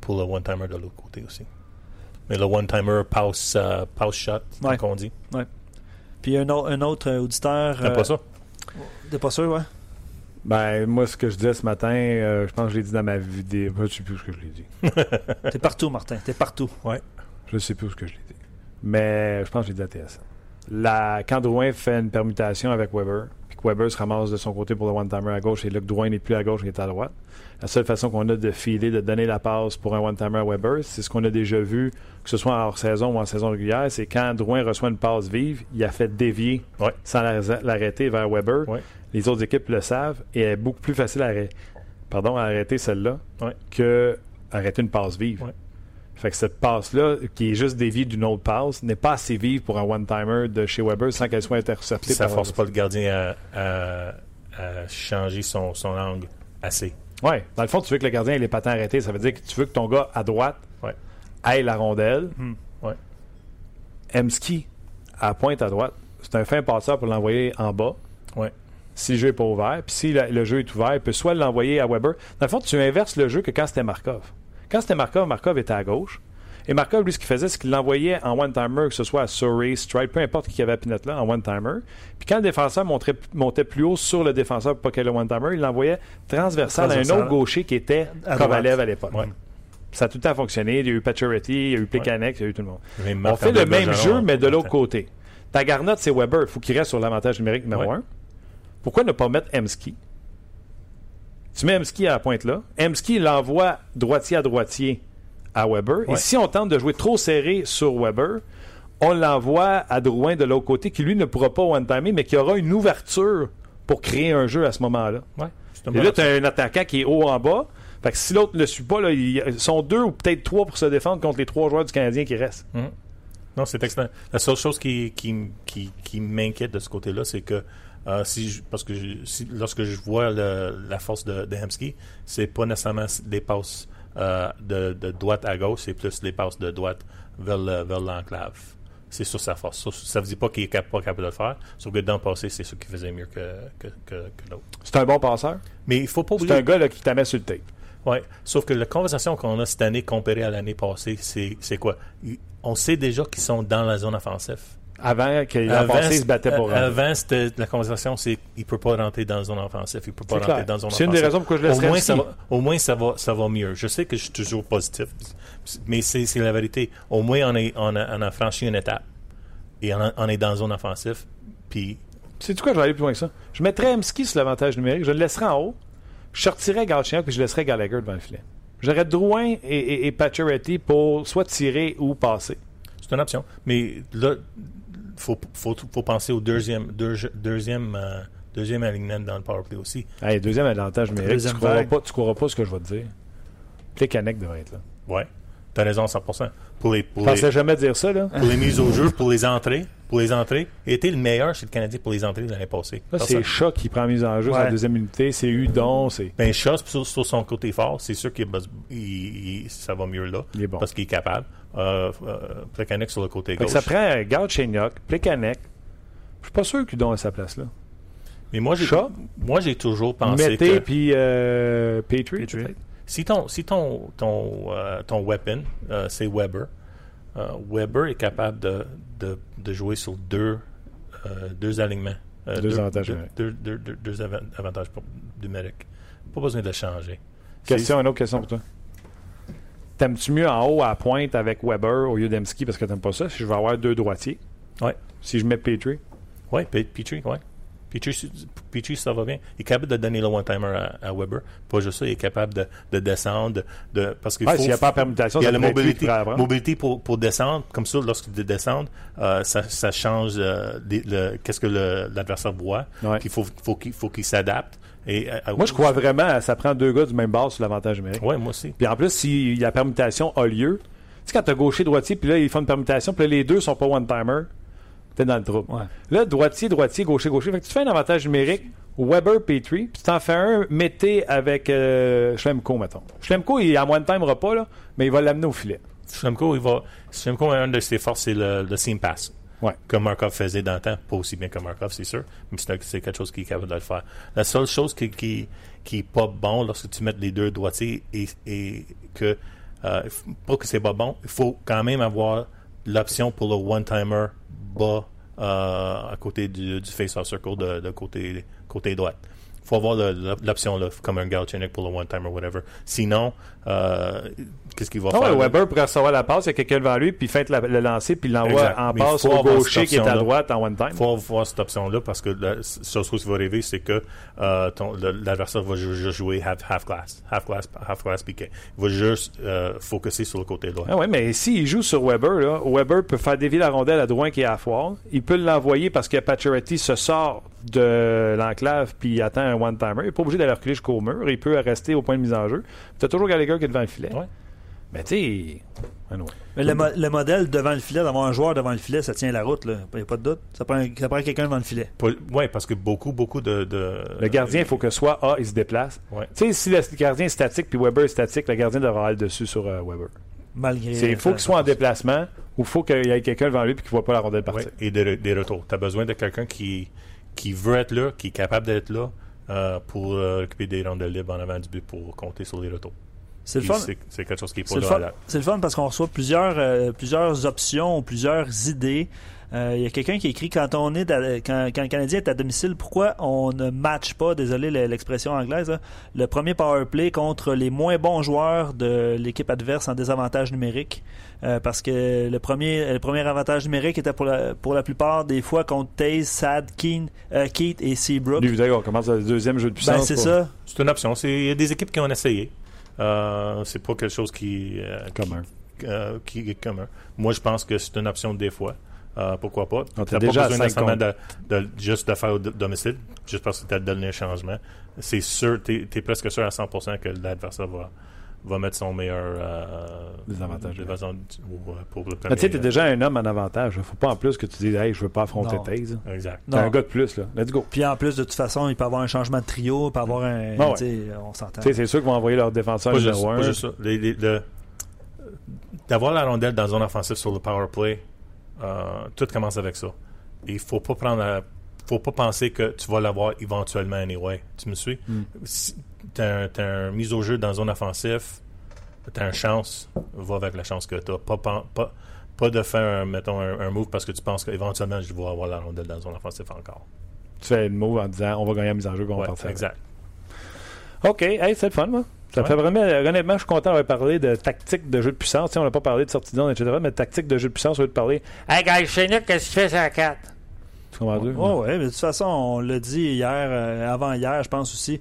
pour le one-timer de l'autre côté aussi. Mais le one-timer pause, euh, pause shot, Ouais. comme on dit. Puis un, au- un autre auditeur. Euh, pas ça? T'es pas sûr, ouais? Ben, moi, ce que je disais ce matin, euh, je pense que je l'ai dit dans ma vidéo. Je sais plus ce que je l'ai dit. T'es partout, Martin. T'es partout. Je sais plus ce que je l'ai dit. Mais je pense que je l'ai dit à TSN. La, quand Drouin fait une permutation avec Weber, puis que Weber se ramasse de son côté pour le one-timer à gauche, et là que Drouin n'est plus à gauche, il est à droite, la seule façon qu'on a de filer, de donner la passe pour un one-timer à Weber, c'est ce qu'on a déjà vu, que ce soit en hors-saison ou en saison régulière, c'est quand Drouin reçoit une passe vive, il a fait dévier Ouais. sans la- l'arrêter vers Weber. Ouais. Les autres équipes le savent, et elle est beaucoup plus facile à, arrêter- pardon, à arrêter celle-là Ouais. que arrêter une passe vive. Fait que cette passe-là, qui est juste déviée d'une autre passe, n'est pas assez vive pour un one-timer de chez Weber sans qu'elle soit interceptée. Puis ça par- force pas le gardien à, à- à changer son, son angle assez. Ouais. Dans le fond, tu veux que le gardien ait les patins arrêtés. Ça veut dire que tu veux que ton gars à droite Ouais. aille la rondelle. Hmm. Ouais. Emski, à pointe à droite, c'est un fin passeur pour l'envoyer en bas. Ouais. Si le jeu n'est pas ouvert. Puis si le, le jeu est ouvert, il peut soit l'envoyer à Weber. Dans le fond, tu inverses le jeu que quand c'était Markov. Quand c'était Markov, Markov était à gauche. Et Markov, lui, ce qu'il faisait, c'est qu'il l'envoyait en one-timer, que ce soit à Surrey, Stripe, peu importe qui avait à Pinot là, en one-timer. Puis quand le défenseur montait plus haut sur le défenseur pour pas qu'il y ait le one-timer, il l'envoyait transversal, à un autre gaucher qui était À Kovalev à l'époque. Ouais. Ça a tout le temps fonctionné. Il y a eu Pacioretty, il y a eu Plekanec, il y a eu tout le monde. On fait le même Bergeron, jeu, mais de l'autre côté. Ta garnotte, c'est Weber. Il faut qu'il reste sur l'avantage numérique numéro Ouais. 1. Pourquoi ne pas mettre Emski? Tu mets Emski à la pointe là. Emski l'envoie droitier à droitier à Weber. Et si on tente de jouer trop serré sur Weber, on l'envoie à Drouin de l'autre côté, qui lui ne pourra pas one-timer, mais qui aura une ouverture pour créer un jeu à ce moment-là. Ouais, Et là, tu as un attaquant qui est haut en bas. Fait que si l'autre ne le suit pas, là, ils sont deux ou peut-être trois pour se défendre contre les trois joueurs du Canadien qui restent. Non, c'est excellent. La seule chose qui, qui, qui, qui m'inquiète de ce côté-là, c'est que euh, si je- parce que je- si- lorsque je vois le- la force de, de Hemsky, c'est pas nécessairement des passes euh, de, de droite à gauche, c'est plus les passes de droite vers le- vers l'enclave. C'est sur sa force. Ça, ça veut dire pas qu'il est cap- pas capable de le faire, sauf que dans le passé, c'est ce qu'il faisait mieux que, que, que, que l'autre. C'est un bon passeur. Mais il faut pas C'est oublier. un gars là, qui t'a mis sur le tape. Ouais. Sauf que la conversation qu'on a cette année comparée à l'année passée, c'est c'est quoi? On sait déjà qu'ils sont dans la zone offensive. Avant qu'il Avant, passé, il se battait pour euh, rentrer. Avant, c'était la conversation, c'est il peut pas rentrer dans la zone offensive, il peut pas C'est rentrer clair. dans la zone C'est une des raisons pourquoi je au laisserais moins, ça va, au moins, ça va, ça va mieux. Je sais que je suis toujours positif, mais c'est c'est la vérité. Au moins, on, est, on, a, on a franchi une étape et on, a- on est dans la zone offensive. Puis, Sais-tu quoi, je vais aller plus loin que ça. Je mettrais Emski sur l'avantage numérique, je le laisserais en haut, je sortirais Galchenyuk puis je laisserais Gallagher devant le filet. J'aurais Drouin et, et, et Pacioretty pour soit tirer ou passer. c'est une option. Mais là, faut, faut, faut penser au deuxième, deux- deuxième, euh, deuxième alignement dans le powerplay aussi. Allez, deuxième avantage Deuxième tu ne croiras, pas- tu croiras pas ce que je vais te dire. Plekanec devrait être là. Ouais. T'as raison, 100%. Pour les, Je pour les, pensais jamais dire ça, là. pour les mises au jeu, pour les entrées, pour les entrées, il était le meilleur chez le Canadien pour les entrées l'année passée. Là, c'est Chat qui prend mise en jeu sur Ouais. la deuxième unité, c'est Udon, c'est. Ben, Shaw, sur, sur son côté fort, c'est sûr il- ça va mieux là. Il est bon. Parce qu'il est capable. Euh, euh, Plekanec sur le côté gauche. ça prend Galchenyuk, Plekanec. Je suis pas sûr qu'Udon a sa place là. Mais moi, j'ai, moi, j'ai toujours pensé Mettez que puis euh, Petrie. Petrie. peut-être. si ton, si ton, ton, euh, ton weapon, euh, c'est Weber, euh, Weber est capable de, de, de jouer sur deux, euh, deux alignements. Euh, Deux avantages deux, numériques. deux, deux- deux- deux avan- avantages pour- numériques. Pas besoin de le changer. Question, une autre question pour toi. T'aimes-tu mieux en haut à la pointe avec Weber au lieu d'Emski parce que t'aimes pas ça? Si je vais avoir deux droitiers. Ouais. Si je mets Petrie. Oui, Petrie, oui. Petrie, ça va bien. Il est capable de donner le one-timer à, à Weber. Pas juste ça, il est capable de, de descendre. De, de- parce qu'il Ouais, faut, s'il n'y a pas de permutation, il y a la mobilité, mobilité pour, pour descendre. Comme ça, lorsqu'il descend, euh, ça, ça change euh, qu'est-ce que l'adversaire voit. Ouais. Puis il faut, faut qu'il faut qu'il s'adapte. Et, euh, Moi, je crois vraiment à ça prend deux gars du même base sur l'avantage numérique. Oui, moi aussi. Puis en plus, si la permutation a lieu, tu sais, quand t'as gaucher-droitier, puis là, ils font une permutation, puis là, les deux sont pas one-timer, t'es dans le trouble. Ouais. Là, droitier, droitier, gaucher, gaucher. Fait que tu fais un avantage numérique Weber, Petrie, puis t'en fais un, mettez avec euh, Schlemko, mettons. Schlemko, il en moins de time pas, là, mais il va l'amener au filet. Schlemko, il va. Schlemko, un de ses forces, c'est le, le seam pass. Ouais. Comme Markov faisait dans le temps. Pas aussi bien que Markov, c'est sûr. Mais c'est quelque chose qui est capable de le faire. La seule chose qui, qui, qui est pas bon lorsque tu mets les deux droitiers et, et que, euh, pas que c'est pas bon, il faut quand même avoir l'option pour le one-timer bas euh, à côté du, face-off circle de, côté, côté droite. Il faut avoir l'option comme un Galchenyuk pour le one-timer, whatever. Sinon, qu'est-ce qu'il va Ah faire? Weber pourrait recevoir la passe, il y a quelqu'un devant lui, puis la- le lancer, puis l'envoie en Mais passe au gaucher qui est à droite en one time. Il faut avoir cette option-là parce que la seule chose qui va arriver, c'est que euh, l'adversaire va ju- juste jouer half, half glass, half glass, half glass piqué. Il va juste euh, focuser sur le côté droit. Ah ouais, mais s'il joue sur Weber, là, Weber peut faire dévier la rondelle à Drouin qui est à foire. Il peut l'envoyer parce que Pacioretty se sort de l'enclave puis il attend un one-timer. Il n'est pas obligé d'aller reculer jusqu'au mur. Il peut rester au point de mise en jeu. Tu as toujours Gallagher qui est devant le filet. Ouais. Mais tu sais... anyway. Mais le, mo- le modèle devant le filet, d'avoir un joueur devant le filet, ça tient la route, là. Il n'y a pas de doute. Ça prend, ça prend quelqu'un devant le filet. Oui, parce que beaucoup, beaucoup de. de- Le gardien, il faut que soit A, il se déplace. Ouais. Tu sais, si le gardien est statique puis Weber est statique, le gardien devra aller dessus sur euh, Weber. Malgré. Il faut qu'il soit en déplacement ou il faut qu'il y ait quelqu'un devant lui puis qu'il ne voit pas la rondelle Ouais, partir. et des, des retours. Tu as besoin de quelqu'un qui, qui veut être là, qui est capable d'être là euh, pour euh, occuper des rondelles libres en avant du but pour compter sur les retours. C'est le fun. C'est c'est quelque chose qui est C'est pas là. C'est le fun parce qu'on reçoit plusieurs, euh, plusieurs options, plusieurs idées. Euh, Il y a quelqu'un qui écrit quand on est à- quand, quand le Canadien est à domicile, pourquoi on ne matche pas, désolé le- l'expression anglaise, là, le premier power play contre les moins bons joueurs de l'équipe adverse en désavantage numérique? Euh, parce que le premier, le premier avantage numérique était pour la, pour la plupart des fois contre Taze, Sad, Keen, euh, Keith et Seabrook. Lui, on commence le deuxième jeu de puissance. Ben, c'est pour- ça. C'est une option. C'est- Il y a des équipes qui ont essayé. Euh, c'est pas quelque chose qui, euh, Commun. qui, euh, qui est commun. Moi, je pense que c'est une option des fois. Euh, pourquoi pas? Était déjà à pas besoin cinq nécessairement de, de- juste de faire domicile, juste parce que tu as donné un changement. C'est sûr, tu es, presque sûr à 100% que l'adversaire va, va mettre son meilleur euh, Désavantage. euh, pour le tu sais, t'es déjà un homme en avantage. Faut pas en plus que tu dises, hey, je veux pas affronter Non. Taze. Exact. T'es un gars de plus, là. Let's go. Puis en plus, de toute façon, il peut y avoir un changement de trio, il peut y avoir un. Ah ouais. On s'entend. Tu sais, c'est sûr qu'ils vont envoyer leur défenseur Pas juste, numéro pas un. juste ça. Les- les- le- D'avoir la rondelle dans zone offensive sur le power play, euh, tout commence avec ça. Et il faut pas prendre la- faut pas penser que tu vas l'avoir éventuellement anyway. Tu me suis? Mm. Si t'as un, t'as un mise au jeu dans zone offensive, t'as une chance, va avec la chance que t'as. Pas, pas, pas, pas de faire, un, mettons, un, un move parce que tu penses qu'éventuellement je vais avoir la rondelle dans zone offensive encore. Tu fais une move en disant, on va gagner la mise en jeu, qu'on va Ouais, partir. exact. OK, hey, c'est le fun, moi. Ça Ouais. fait vraiment, honnêtement, je suis content d'avoir parlé de tactique de jeu de puissance. On n'a pas parlé de sortie de zone, etc., mais de tactique de jeu de puissance, on veut te parler. Hey, guys, Chénic, qu'est-ce que tu fais sur la 4? Tu comprends? Ouais, ouais, mais de toute façon, on l'a dit hier, euh, avant hier, je pense aussi.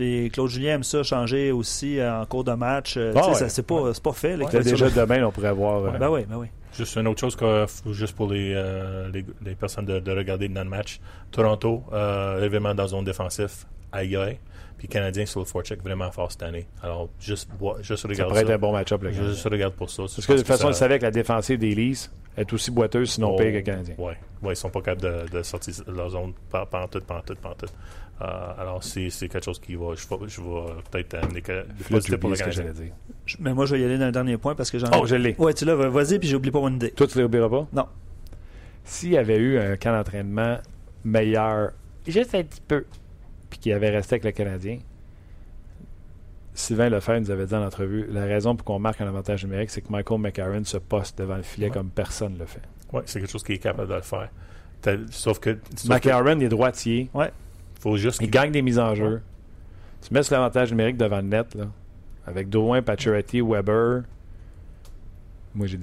Puis Claude Julien aime ça changer aussi euh, en cours de match. Euh, Ah ouais. ça, c'est pas, c'est pas fait. fait déjà ça. demain, on pourrait voir. euh, Ben oui, ben oui. Juste une autre chose que, juste pour les, euh, les, les personnes de, de regarder dans le match. Toronto, euh, évidemment dans zone défensive, aïe aïe. Puis Canadien sur le forecheck vraiment fort cette année. Alors, juste, juste ça regarde pourrait ça. être un bon match-up, Je gars. juste regarde pour ça. Parce que de toute façon, on le savait que la défensive des Leafs est aussi boiteuse, sinon pire que le Canadien. Oui, ouais, ils sont pas capables de, de sortir leur zone par, par tout, Euh, alors, c'est c'est quelque chose qui va, je je vais peut-être amener tu pour le oublies ce que Canadien. j'allais dire. Je- Mais moi, je vais y aller dans le dernier point parce que j'en Oh, je l'ai. Ouais, tu l'as, vas-y, puis j'oublie pas mon idée. Toi, tu ne l'oublieras pas? Non. S'il y avait eu un camp d'entraînement meilleur, juste un petit peu, puis qu'il avait resté avec le Canadien, Sylvain Lefebvre nous avait dit en entrevue la raison pour qu'on marque un avantage numérique, c'est que Michael McCarron se poste devant le filet Ouais. comme personne ne le fait. Oui, c'est quelque chose qui est capable de le faire. T'as- Sauf que, sauf que est droitier, faut juste il gagne des mises en jeu. Tu mets sur l'avantage numérique devant le net, là, avec Drouin, Pacioretty, Weber. Moi, j'ai.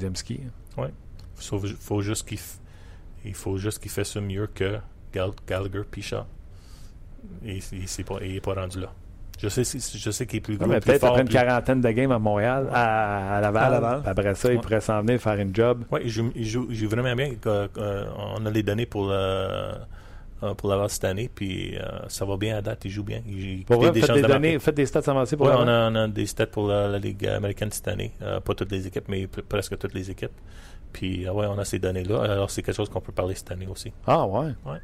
Sauf- faut juste qu'il f- il faut juste qu'il ça mieux que Gal- Gallagher Pichard. Et il n'est pas, il est pas rendu là. Je sais, je sais qu'il est plus Ouais, gros, plus peut-être après une quarantaine de games à Montréal, à, à Laval. À Laval. Après ça, il Ouais. pourrait s'en venir faire une job. Ouais, il joue, il joue, il joue vraiment bien. Euh, euh, on a les données pour, euh, euh, pour Laval cette année, puis euh, ça va bien à date. Il joue bien. Il, il Pour vrai, des faites chances des, de données, marquer. faites des stats avancées pour Ouais, on a, on a des stats pour la, la Ligue américaine cette année. Euh, pas toutes les équipes, mais presque toutes les équipes. Puis, ah ouais, on a ces données-là. Alors, c'est quelque chose qu'on peut parler cette année aussi. Ah ouais. Ouais.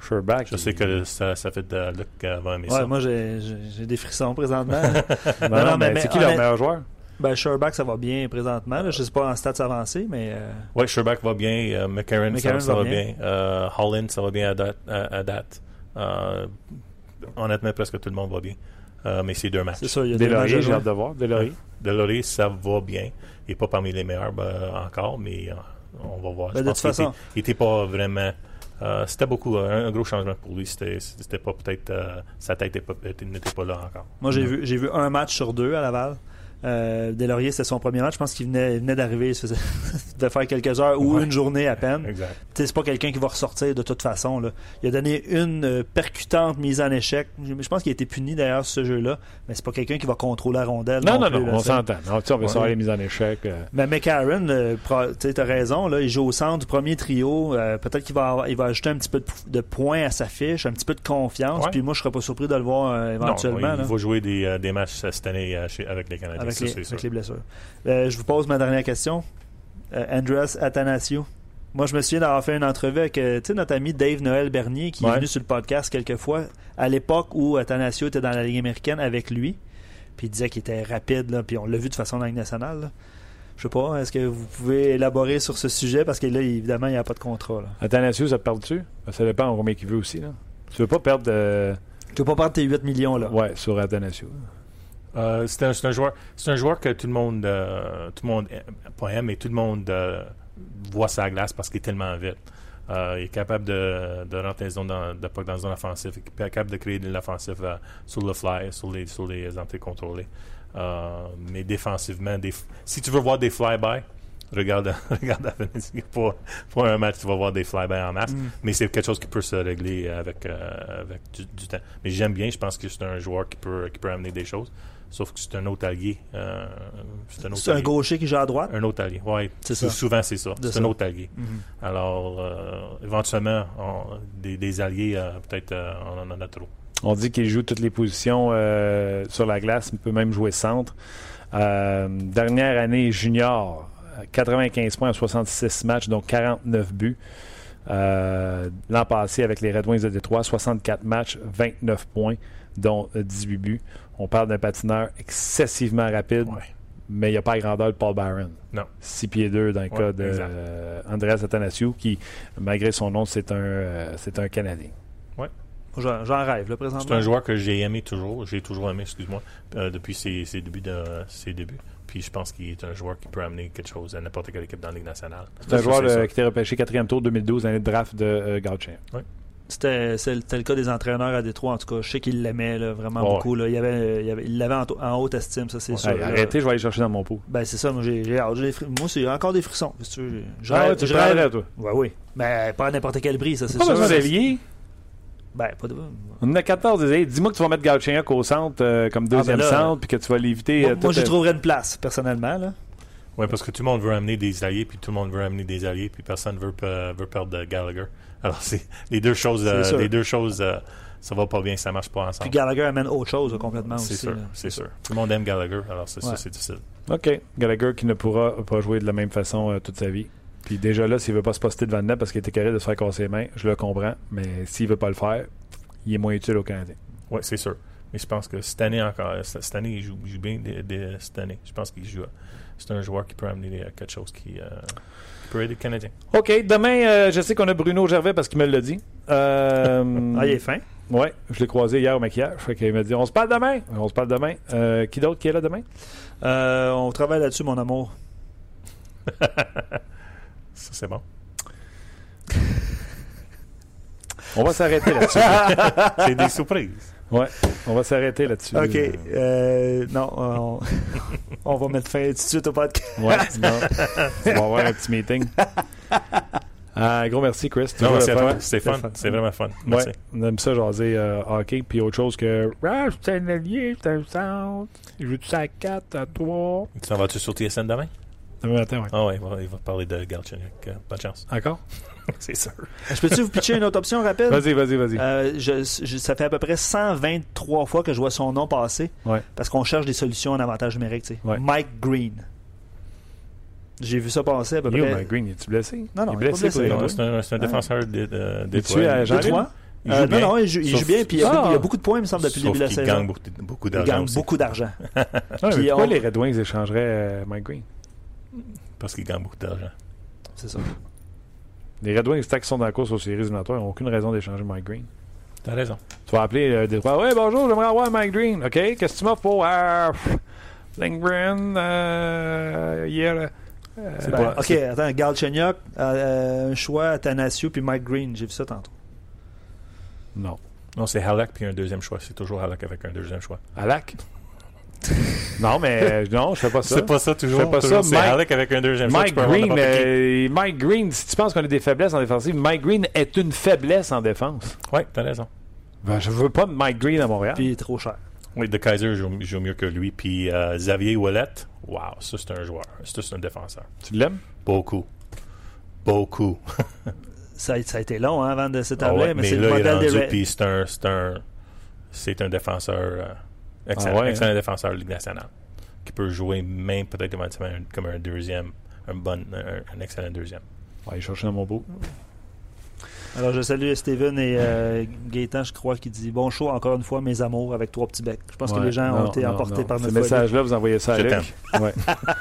Sherbach. Je sais que ça, ça fait de Luc va aimer Ouais, ça. moi, j'ai des frissons présentement. Non, Non, non, non, mais, mais- c'est qui leur meilleur joueur? Ben, Sherbach, ça va bien présentement. Là. Je sais pas en stats avancés, mais. euh, Ouais, Sherbach va bien, euh, McCarron, ça, McCarron ça va va bien, Euh, Holland, ça va bien à date. À, à date. Euh, honnêtement, presque tout le monde va bien. Euh, mais c'est deux matchs. c'est ça, il y a des matchs à Delaurier, j'ai hâte de voir. Delaurier. Deloré, ça va bien. Il n'est pas parmi les meilleurs ben, encore, mais euh, on va voir. Ben, Je de pense toute façon- Il n'était pas vraiment. euh, c'était beaucoup, un, un gros changement pour lui. C'était, c'était pas peut-être. euh, sa tête pas- n'était pas là encore. Moi, j'ai vu, j'ai vu un match sur deux à Laval. Euh, Delaurier, c'était son premier match. Je pense qu'il venait, il venait d'arriver. Devait faire quelques heures ou Ouais. une journée à peine. C'est pas quelqu'un qui va ressortir de toute façon. Là. Il a donné une euh, percutante mise en échec. Je, je pense qu'il a été puni d'ailleurs sur ce jeu-là. Mais c'est pas quelqu'un qui va contrôler la rondelle. Non, non, plus, non, là, on s'entend. On va Ouais. savoir les mises en échec. euh. Mais McCarron, euh, tu t'as raison, là, il joue au centre du premier trio. Peut-être qu'il va, avoir- il va ajouter un petit peu de, de points à sa fiche, un petit peu de confiance. Ouais. Puis moi, je serais pas surpris de le voir Non, éventuellement il va jouer des, des matchs cette année chez- avec les Canadiens. avec, ça, les, c'est avec les blessures. Euh, je vous pose ma dernière question. Euh, Andreas Athanasiou. Moi, je me souviens d'avoir fait une entrevue avec euh, tu sais, notre ami Dave Noël Bernier qui est venu sur le podcast quelques fois à l'époque où Athanasiou était dans la Ligue américaine avec lui. Puis il disait qu'il était rapide, là, puis on l'a vu de façon dans la Ligue nationale. là. Je sais pas, est-ce que vous pouvez élaborer sur ce sujet? Parce que là, évidemment, il n'y a pas de contrat. Là. Athanasiou, ça te parle-tu? Ça dépend en combien qu'il veut aussi. Là. Tu veux pas perdre de... Tu veux pas perdre tes 8 millions là. Ouais, sur Athanasiou. Euh, c'est un, joueur, c'est un joueur que tout le monde, euh, tout le monde pas aime, mais tout le monde euh, voit sa glace parce qu'il est tellement vite. Il est capable de, de rentrer dans, dans, de, dans la zone offensive, il est capable de créer de l'offensive sur le fly, sur les, sur les entrées contrôlées. Mais défensivement, des, si tu veux voir des fly-by, regarde, regarde Avenatti. pour, pour un match, tu vas voir des fly-by en masse. Mm. Mais c'est quelque chose qui peut se régler avec, euh, avec du, du temps. Mais j'aime bien, je pense que c'est un joueur qui peut, qui peut amener des choses. Sauf que c'est un autre allié. euh, c'est un autre C'est un allié. gaucher qui joue à droite? Un autre allié, oui. C'est ça. Souvent, c'est ça. De C'est ça. un autre allié. Mhm. Alors, euh, éventuellement, on- des, des alliés, euh, peut-être, euh, on en a trop. On dit qu'il joue toutes les positions euh, sur la glace, il peut même jouer centre. Euh, dernière année junior, 95 points en 66 matchs, donc 49 buts. Euh, L'an passé, avec les Red Wings de Détroit, 64 matchs, 29 points, dont euh, 18 buts. On parle d'un patineur excessivement rapide, Ouais. mais il n'y a pas la grandeur de Paul Byron. Non. 6 pieds 2 dans le Ouais, cas de euh, Andreas Athanasiou, qui, malgré son nom, c'est un, euh, c'est un Canadien. J'en j'en rêve, là, présentement. C'est un joueur que j'ai aimé toujours. J'ai toujours aimé, excuse-moi, euh, depuis ses, ses débuts. De, ses débuts. Puis je pense qu'il est un joueur qui peut amener quelque chose à n'importe quelle équipe dans la Ligue nationale. C'est un joueur euh, qui était repêché quatrième tour 2012, année de draft de euh, Gauthier. C'est- c'était le cas des entraîneurs à Détroit, en tout cas. Je sais qu'il l'aimait là, vraiment Ouais. beaucoup. Là. Il avait, il avait- il l'avait en, en haute estime, ça, c'est Ouais. sûr. Hey, là. arrêtez, je vais aller chercher dans mon pot. Ben, c'est ça, moi, j'ai Moi, c'est encore des frissons. que tu veux, j'ai- je Ah tu je rêve- toi? Ouais, oui. Mais pas à n'importe quel prix, ça, c'est Pas sûr. besoin d'ailier. Ben, pas de. On en a 14 des ailiers. Dis-moi que tu vas mettre Gauthier au centre euh, comme deuxième ben là, centre, puis que tu vas l'éviter. Moi, euh, moi, euh, trouverais une place, personnellement. Là. Oui, parce que tout le monde veut amener des alliés, puis tout le monde veut amener des alliés, puis personne veut, pe- veut perdre de Gallagher. Alors, c'est les deux choses, euh, C'est sûr. les deux choses, euh, ça va pas bien, ça marche pas Puis ensemble. Gallagher amène autre chose complètement C'est aussi. sûr, là. c'est sûr. Tout le monde aime Gallagher, alors c'est Ouais. ça, c'est difficile. OK. Gallagher qui ne pourra pas jouer de la même façon euh, toute sa vie. Puis déjà là, s'il veut pas se poster devant le net parce qu'il était carré de se faire casser les mains, je le comprends. Mais s'il veut pas le faire, il est moins utile au Canadien. Oui, c'est sûr. Mais je pense que cette année encore, cette année, il joue, il joue bien de- de- cette année. Je pense qu'il joue. C'est un joueur qui peut amener euh, quelque chose qui, euh, qui peut aider le Canadien. OK. Demain, euh, je sais qu'on a Bruno Gervais parce qu'il me l'a dit. Euh, Ah, il est fin? Ouais, je l'ai croisé hier au maquillage. Fait qu'il m'a dit on se parle demain. On se parle demain. Euh, qui d'autre qui est là demain? Euh, on travaille là-dessus, mon amour. Ça, c'est bon. On va s'arrêter là-dessus. c'est des surprises. Ouais, on va s'arrêter là-dessus. OK. Euh, Euh, non, on, on va mettre fin tout de suite au podcast. Ouais, non. On va avoir un petit meeting. Ah, gros merci, Chris. Non, merci à fun. toi. C'est fun. fun. C'est vraiment fun. Merci. Ouais, on aime ça jaser euh, hockey, puis autre chose que Ah, c'est un allié, c'est un centre. Il joue ça à 4, à 3. Tu t'en vas-tu sur TSN demain? Demain matin, ouais. Ah ouais, il va, il va parler de Galchenyuk. Euh, bonne chance. Encore? c'est sûr. Je peux-tu vous pitcher une autre option rapide? Vas-y, vas-y, vas-y. Euh, je- je- ça fait à peu près 123 fois que je vois son nom passer Ouais. parce qu'on cherche des solutions en avantage numérique. tu sais. Ouais. Mike Green. J'ai vu ça passer à peu Yo, près. Mike Green, es-tu blessé? Non, non, il est il blessé. blessé. Non, C'est un, c'est un défenseur de, de, Es-tu à d'Étoile. Jean- Détroit? Il Euh, joue non, bien. non, il joue, il joue bien, puis il y, a, Ah. il y a beaucoup de points, il me semble, depuis le début de la saison. gagne beaucoup, beaucoup Il d'argent gagne aussi. beaucoup d'argent. Ouais, Puis pourquoi on- les Red Wings échangeraient euh, Mike Green? Parce qu'il gagne beaucoup d'argent. C'est ça. Les Red Wings, tant qu'ils sont dans la course aux séries éliminatoires, n'ont aucune raison d'échanger Mike Green. T'as raison. Tu vas appeler euh, Détroit. Ouais, bonjour, j'aimerais avoir Mike Green. OK, qu'est-ce que tu m'as pour euh, Lindgren? Euh, hier. euh, C'est Ben, pas- ok, attends, Galchenyuk, euh, un choix, Athanasiou, puis Mike Green. J'ai vu ça tantôt. non. Non, c'est Halak puis un deuxième choix. C'est toujours Halak avec un deuxième choix. Alak? non, mais euh, non, je fais pas ça. C'est pas ça toujours. Je fais pas toujours, ça, Mike- avec un deuxième. Mike Green, euh, Mike Green, si tu penses qu'on a des faiblesses en défensive, Mike Green est une faiblesse en défense. Ouais, t'as raison. Ben, je veux pas de Mike Green à Montréal. Puis il est trop cher. Oui, De Kaiser joue, joue mieux que lui. Puis euh, Xavier Ouellet, wow, ça c'est un joueur. Ça c'est un défenseur. Tu l'aimes? Beaucoup. Beaucoup. Ça a, ça a été long hein, avant de Ah s'établir, ouais, mais, mais c'est le là, il est modèle des puis c'est un, c'est un, c'est un défenseur, euh, excellent, Ah ouais, excellent défenseur de Ligue nationale, qui peut jouer même peut-être comme un deuxième, un bon, un, un excellent deuxième. On va aller chercher dans mon beau. Alors, je salue Steven et euh, Gaétan, je crois, qui dit Bon show, encore une fois, mes amours, avec trois petits becs. Je pense que les gens Non, ont été non, emportés non. par Ce notre folie. message-là, vous envoyez ça à Je Luc. Ouais.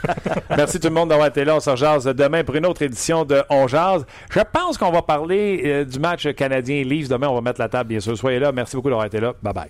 Merci tout le monde d'avoir été là. On se rejase demain pour une autre édition de On Jase. Je pense qu'on va parler euh, du match canadien-Leafs. Demain, on va mettre la table, bien sûr. Soyez là. Merci beaucoup d'avoir été là. Bye-bye.